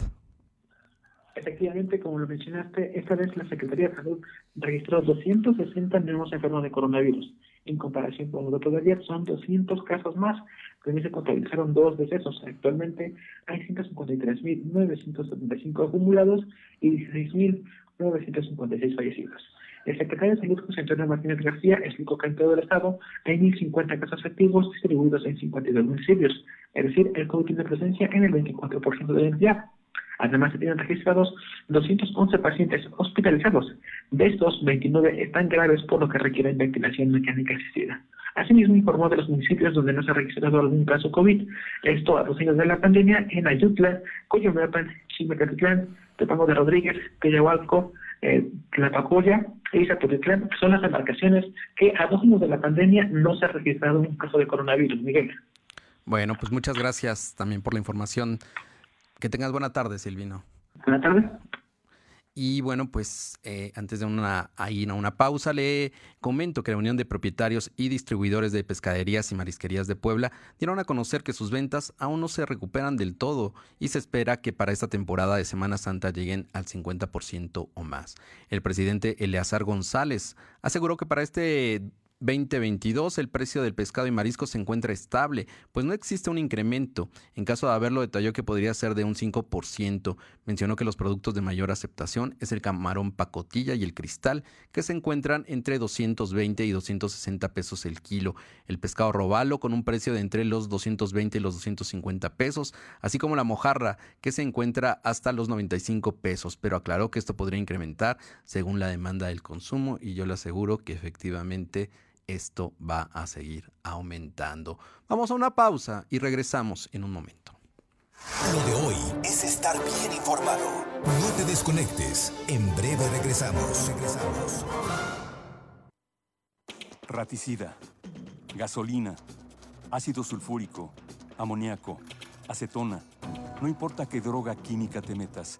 Efectivamente, como lo mencionaste, esta vez la Secretaría de Salud registró 260 nuevos enfermos de coronavirus. En comparación con los otros de ayer, son 200 casos más. También se contabilizaron dos decesos. Actualmente hay 153.975 acumulados y 16.956 fallecidos. El secretario de Salud, José Antonio Martínez García, explicó que en todo el estado hay 1.050 casos activos distribuidos en 52 municipios. Es decir, el COVID tiene presencia en el 24% de la entidad. Además, se tienen registrados 211 pacientes hospitalizados. De estos, 29 están graves por lo que requieren ventilación mecánica asistida. Asimismo, informó de los municipios donde no se ha registrado algún caso COVID. Esto a dos años de la pandemia en Ayutla, Coyomepan, Chimecatitlán, Tepango de Rodríguez, Peyahualco, eh, Tlapacoya y Zaputitlán son las embarcaciones que a dos años de la pandemia no se ha registrado un caso de coronavirus. Miguel. Bueno, pues muchas gracias también por la información. Que tengas buena tarde, Silvino. Buenas tardes. Y bueno, pues eh, antes de una, ahí, una pausa, le comento que la Unión de Propietarios y Distribuidores de Pescaderías y Marisquerías de Puebla dieron a conocer que sus ventas aún no se recuperan del todo y se espera que para esta temporada de Semana Santa lleguen al 50% o más. El presidente Eleazar González aseguró que para este 2022 el precio del pescado y marisco se encuentra estable, pues no existe un incremento. En caso de haberlo, detalló que podría ser de un 5%. Mencionó que los productos de mayor aceptación es el camarón pacotilla y el cristal, que se encuentran entre 220 y 260 pesos el kilo. El pescado robalo con un precio de entre los 220 y los 250 pesos, así como la mojarra, que se encuentra hasta los 95 pesos, pero aclaró que esto podría incrementar según la demanda del consumo y yo le aseguro que efectivamente esto va a seguir aumentando. Vamos a una pausa y regresamos en un momento. Lo de hoy es estar bien informado. No te desconectes. En breve regresamos. Regresamos. Raticida, gasolina, ácido sulfúrico, amoníaco, acetona. No importa qué droga química te metas.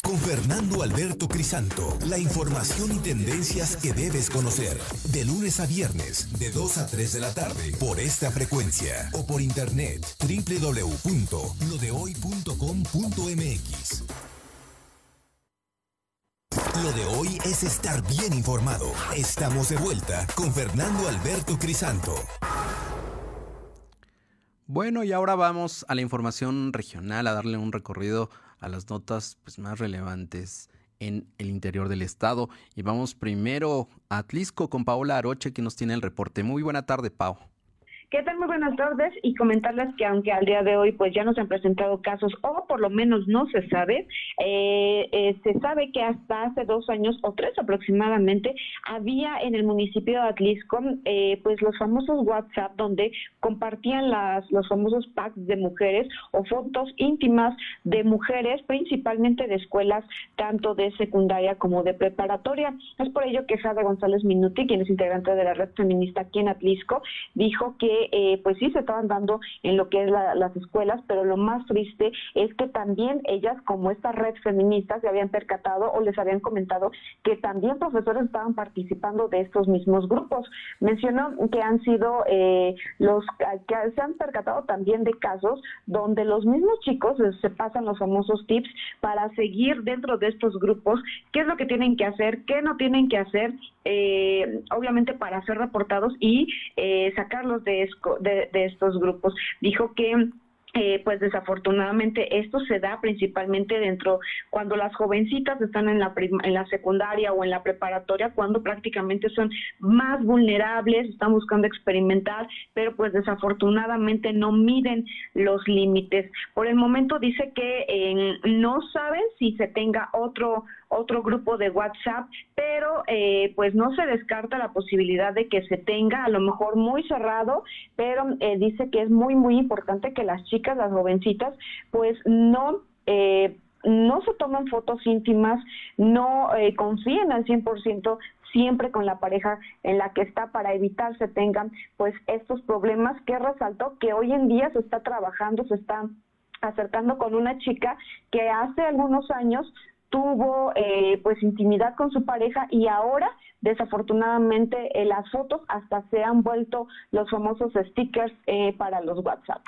con Fernando Alberto Crisanto. La información y tendencias que debes conocer. De lunes a viernes, de 2 a 3 de la tarde, por esta frecuencia. O por internet, www.lodehoy.com.mx. Lo de hoy es estar bien informado. Estamos de vuelta con Fernando Alberto Crisanto. Bueno, y ahora vamos a la información regional, a darle un recorrido a las notas pues, más relevantes en el interior del estado. Y vamos primero a Atlisco con Paola Aroche, que nos tiene el reporte. Muy buena tarde, Pau. ¿Qué tal? Muy buenas tardes y comentarles que aunque al día de hoy pues ya no se han presentado casos o por lo menos no se sabe, eh, eh, se sabe que hasta hace dos años o tres aproximadamente había en el municipio de Atlisco eh, pues los famosos WhatsApp donde compartían las los famosos packs de mujeres o fotos íntimas de mujeres principalmente de escuelas tanto de secundaria como de preparatoria. Es por ello que Jade González Minuti, quien es integrante de la red feminista aquí en Atlisco, dijo que eh, pues sí se estaban dando en lo que es las escuelas, pero lo más triste es que también ellas, como esta red feminista, se habían percatado o les habían comentado que también profesores estaban participando de estos mismos grupos. Mencionó que han sido eh, los que se han percatado también de casos donde los mismos chicos se pasan los famosos tips para seguir dentro de estos grupos, qué es lo que tienen que hacer, qué no tienen que hacer, eh, obviamente para ser reportados y sacarlos de de, estos grupos. Dijo que eh, pues desafortunadamente esto se da principalmente dentro cuando las jovencitas están en la en la secundaria o en la preparatoria cuando prácticamente son más vulnerables están buscando experimentar pero pues desafortunadamente no miden los límites por el momento dice que eh, no saben si se tenga otro otro grupo de WhatsApp, pero eh, pues no se descarta la posibilidad de que se tenga, a lo mejor muy cerrado, pero eh, dice que es muy, muy importante que las chicas, las jovencitas, pues no... Eh, no se tomen fotos íntimas, no eh, confíen al 100% siempre con la pareja en la que está para evitar se tengan pues estos problemas que resaltó que hoy en día se está trabajando, se está acercando con una chica que hace algunos años tuvo eh, pues intimidad con su pareja y ahora desafortunadamente en las fotos hasta se han vuelto los famosos stickers eh, para los WhatsApp.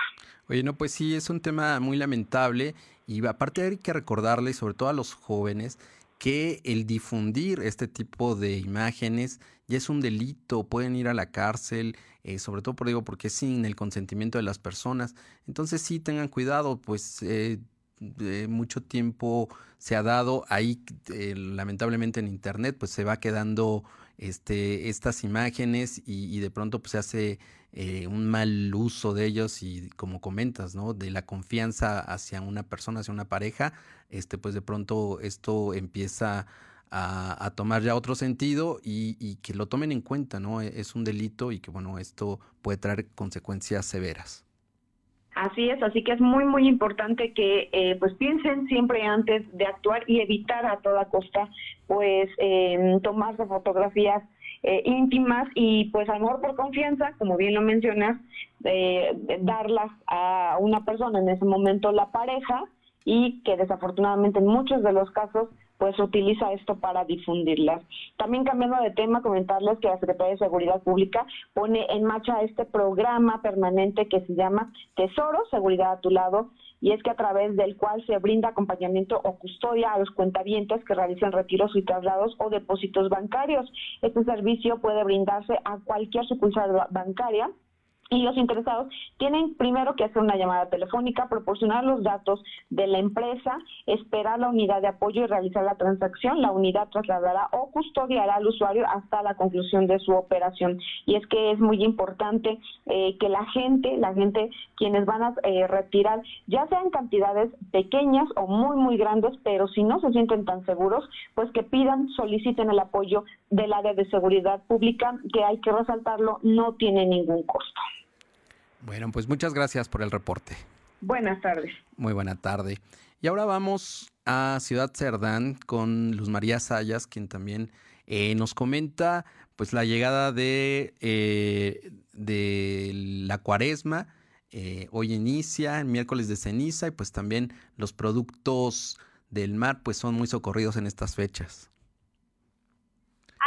Oye, no, pues sí, es un tema muy lamentable y aparte hay que recordarle, sobre todo a los jóvenes, que el difundir este tipo de imágenes ya es un delito, pueden ir a la cárcel, eh, sobre todo por digo porque sin el consentimiento de las personas. Entonces sí tengan cuidado, pues eh, mucho tiempo se ha dado ahí, eh, lamentablemente en internet, pues se va quedando este, estas imágenes y, de pronto pues se hace eh, un mal uso de ellos y como comentas, ¿no? De la confianza hacia una persona, hacia una pareja, este, pues de pronto esto empieza a, tomar ya otro sentido y, y, que lo tomen en cuenta, ¿no? Es un delito y que bueno, esto puede traer consecuencias severas. Así es, así que es muy, muy importante que eh, pues piensen siempre antes de actuar y evitar a toda costa pues eh, tomarse fotografías eh, íntimas y pues a lo mejor por confianza, como bien lo mencionas, eh, darlas a una persona, en ese momento la pareja, y que desafortunadamente en muchos de los casos pues utiliza esto para difundirlas. También cambiando de tema, comentarles que la Secretaría de Seguridad Pública pone en marcha este programa permanente que se llama Tesoro, Seguridad a tu lado, y es que a través del cual se brinda acompañamiento o custodia a los cuentavientes que realizan retiros y traslados o depósitos bancarios. Este servicio puede brindarse a cualquier sucursal bancaria y los interesados tienen primero que hacer una llamada telefónica, proporcionar los datos de la empresa, esperar la unidad de apoyo y realizar la transacción. La unidad trasladará o custodiará al usuario hasta la conclusión de su operación. Y es que es muy importante eh, que la gente, la gente quienes van a eh, retirar, ya sean cantidades pequeñas o muy, muy grandes, pero si no se sienten tan seguros, pues que pidan, soliciten el apoyo del área de seguridad pública, que hay que resaltarlo, no tiene ningún costo. Bueno, pues muchas gracias por el reporte. Buenas tardes. Muy buena tarde. Y ahora vamos a Ciudad Cerdán con Luz María Sayas, quien también eh, nos comenta pues la llegada de, eh, de la cuaresma. Eh, hoy inicia, el miércoles de ceniza, y pues también los productos del mar pues son muy socorridos en estas fechas.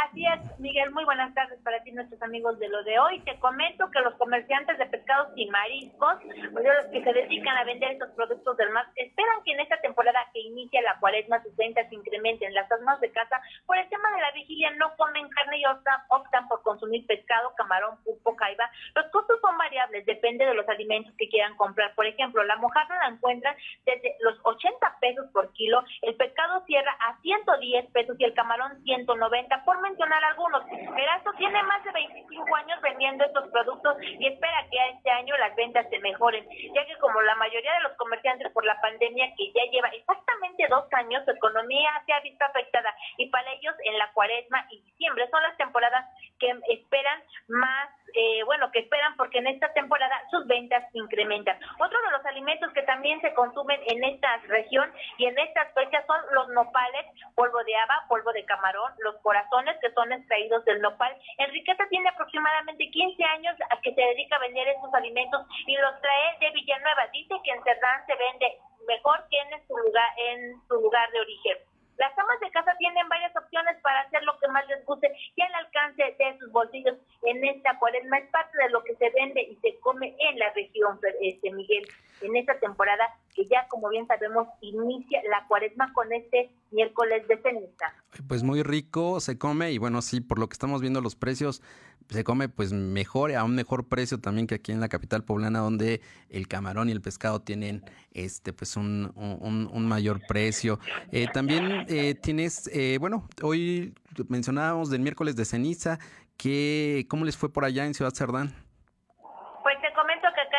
Así es, Miguel, muy buenas tardes para ti, nuestros amigos de lo de hoy. Te comento que los comerciantes de pescados y mariscos, pues los que se dedican a vender estos productos del mar, esperan que en esta temporada que inicia la cuaresma sus ventas incrementen. Las almas de casa, por el tema de la vigilia, no comen carne y optan, optan por consumir pescado, camarón, pulpo, caiba. Los costos son variables, depende de los alimentos que quieran comprar. Por ejemplo, la mojarra la encuentran desde los 80 pesos por kilo, el pescado cierra a 110 pesos y el camarón 190 por mencionar algunos. Erasto tiene más de 25 años vendiendo estos productos y espera que este año las ventas se mejoren, ya que como la mayoría de los comerciantes por la pandemia que ya lleva exactamente dos años, su economía se ha visto afectada y para ellos en la cuaresma y diciembre son las temporadas que esperan más eh, bueno, que esperan porque en esta temporada sus ventas incrementan. Otro de los alimentos que también se consumen en esta región y en estas fechas son los nopales, polvo de haba, polvo de camarón, los corazones que son extraídos del nopal. Enriqueta tiene aproximadamente 15 años a que se dedica a vender estos alimentos y los trae de Villanueva. Dice que en Cerdán se vende mejor que en su lugar, en su lugar de origen. Las amas de casa tienen varias opciones para hacer lo que más les guste y al alcance de sus bolsillos en esta cuaresma. Es parte de lo que se vende y se come en la región, este Miguel, en esta temporada que ya, como bien sabemos, inicia la cuaresma con este miércoles de ceniza. Pues muy rico se come y bueno, sí, por lo que estamos viendo los precios, se come pues mejor, a un mejor precio también que aquí en la capital poblana donde el camarón y el pescado tienen este pues un, un, mayor precio. Eh, también eh, tienes, eh, bueno, hoy mencionábamos del miércoles de ceniza, que, ¿cómo les fue por allá en Ciudad Cerdán?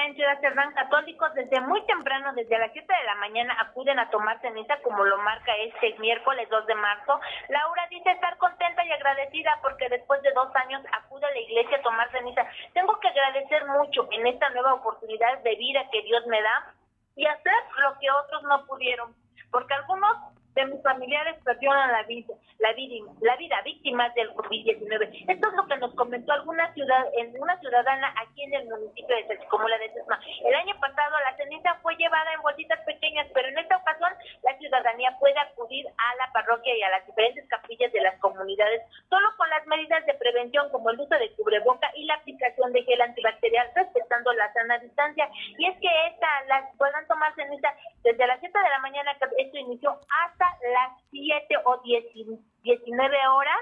en Ciudad Cerdán, católicos desde muy temprano, desde las 7 de la mañana, acuden a tomar ceniza, como lo marca este miércoles 2 de marzo. Laura dice estar contenta y agradecida porque después de dos años acude a la iglesia a tomar ceniza. Tengo que agradecer mucho en esta nueva oportunidad de vida que Dios me da y hacer lo que otros no pudieron, porque algunos de mis familiares perdieron la vida, la vida, la vida víctimas del COVID-19. Esto es lo que nos comentó alguna ciudad, en una ciudadana aquí en el municipio de Sachicomula de Sesma. El año pasado la ceniza fue llevada en bolsitas pequeñas, pero en esta ocasión la ciudadanía puede acudir a la parroquia y a las diferentes capillas de las comunidades, solo con las medidas de prevención como el uso de cubreboca y la aplicación de gel antibacterial, respetando la sana distancia. Y es que esta las puedan tomar ceniza desde las 7 de la mañana, que esto inició, hasta las 7 o 19 horas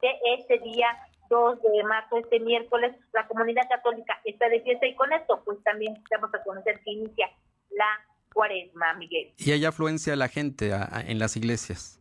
de este día 2 de marzo, este miércoles, la comunidad católica está de fiesta y con esto pues también vamos a conocer que inicia la cuaresma, Miguel. ¿Y hay afluencia de la gente en las iglesias?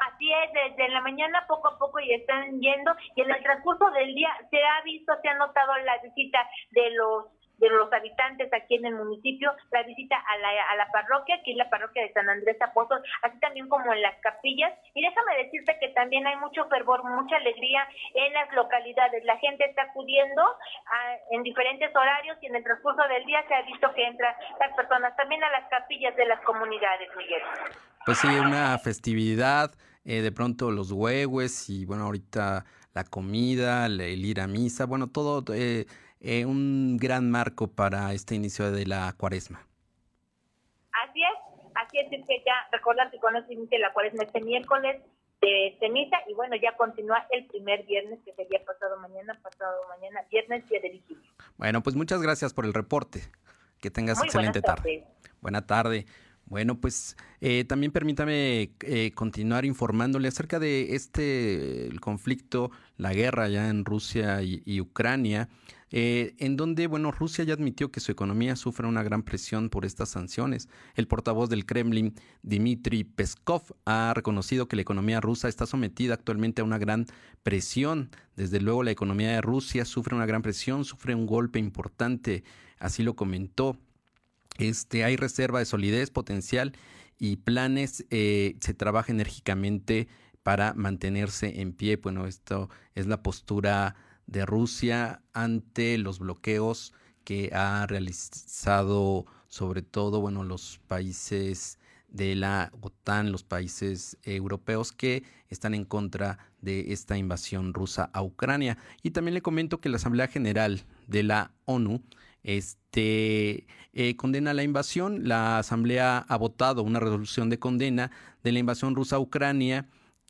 Así es, desde la mañana poco a poco y están yendo y en el transcurso del día se ha visto, se ha notado la visita de los de los habitantes aquí en el municipio, la visita a la, a la parroquia, que es la parroquia de San Andrés Apóstol, así también como en las capillas. Y déjame decirte que también hay mucho fervor, mucha alegría en las localidades. La gente está acudiendo en diferentes horarios y en el transcurso del día se ha visto que entran las personas también a las capillas de las comunidades, Miguel. Pues sí, una festividad, eh, de pronto los huehues y bueno, ahorita la comida, el ir a misa, bueno, todo... Eh, eh, un gran marco para este inicio de la cuaresma. Así es, así es, que ya recordar que con inicio de la cuaresma este miércoles de ceniza y bueno, ya continúa el primer viernes que sería pasado mañana, pasado mañana, viernes día de vigilia. Bueno, pues muchas gracias por el reporte. Que tengas excelente tarde. Buena tarde. Bueno, pues eh, también permítame eh, continuar informándole acerca de este el conflicto, la guerra ya en Rusia y Ucrania. Eh, en donde, bueno, Rusia ya admitió que su economía sufre una gran presión por estas sanciones. El portavoz del Kremlin, Dmitry Peskov, ha reconocido que la economía rusa está sometida actualmente a una gran presión. Desde luego, la economía de Rusia sufre una gran presión, sufre un golpe importante, así lo comentó. Este, hay reserva de solidez potencial y planes, eh, se trabaja enérgicamente para mantenerse en pie. Bueno, esto es la postura de Rusia ante los bloqueos que ha realizado sobre todo bueno los países de la OTAN, los países europeos que están en contra de esta invasión rusa a Ucrania. Y también le comento que la Asamblea General de la ONU este, eh, condena la invasión. La Asamblea ha votado una resolución de condena de la invasión rusa a Ucrania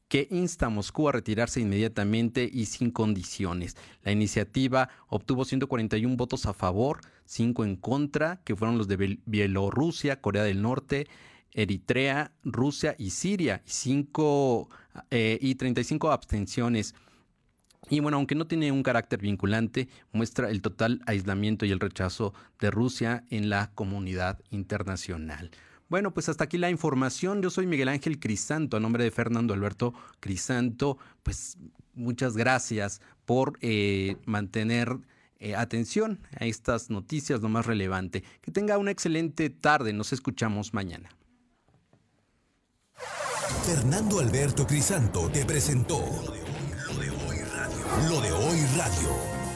que insta a Moscú a retirarse inmediatamente y sin condiciones. La iniciativa obtuvo 141 votos a favor, 5 en contra, que fueron los de Bielorrusia, Corea del Norte, Eritrea, Rusia y Siria, y, 5, eh, y 35 abstenciones. Y bueno, aunque no tiene un carácter vinculante, muestra el total aislamiento y el rechazo de Rusia en la comunidad internacional. Bueno, pues hasta aquí la información. Yo soy Miguel Ángel Crisanto, a nombre de Fernando Alberto Crisanto. Pues muchas gracias por eh, mantener eh, atención a estas noticias, lo más relevante. Que tenga una excelente tarde. Nos escuchamos mañana. Fernando Alberto Crisanto te presentó Lo de Hoy Radio. Lo de Hoy Radio.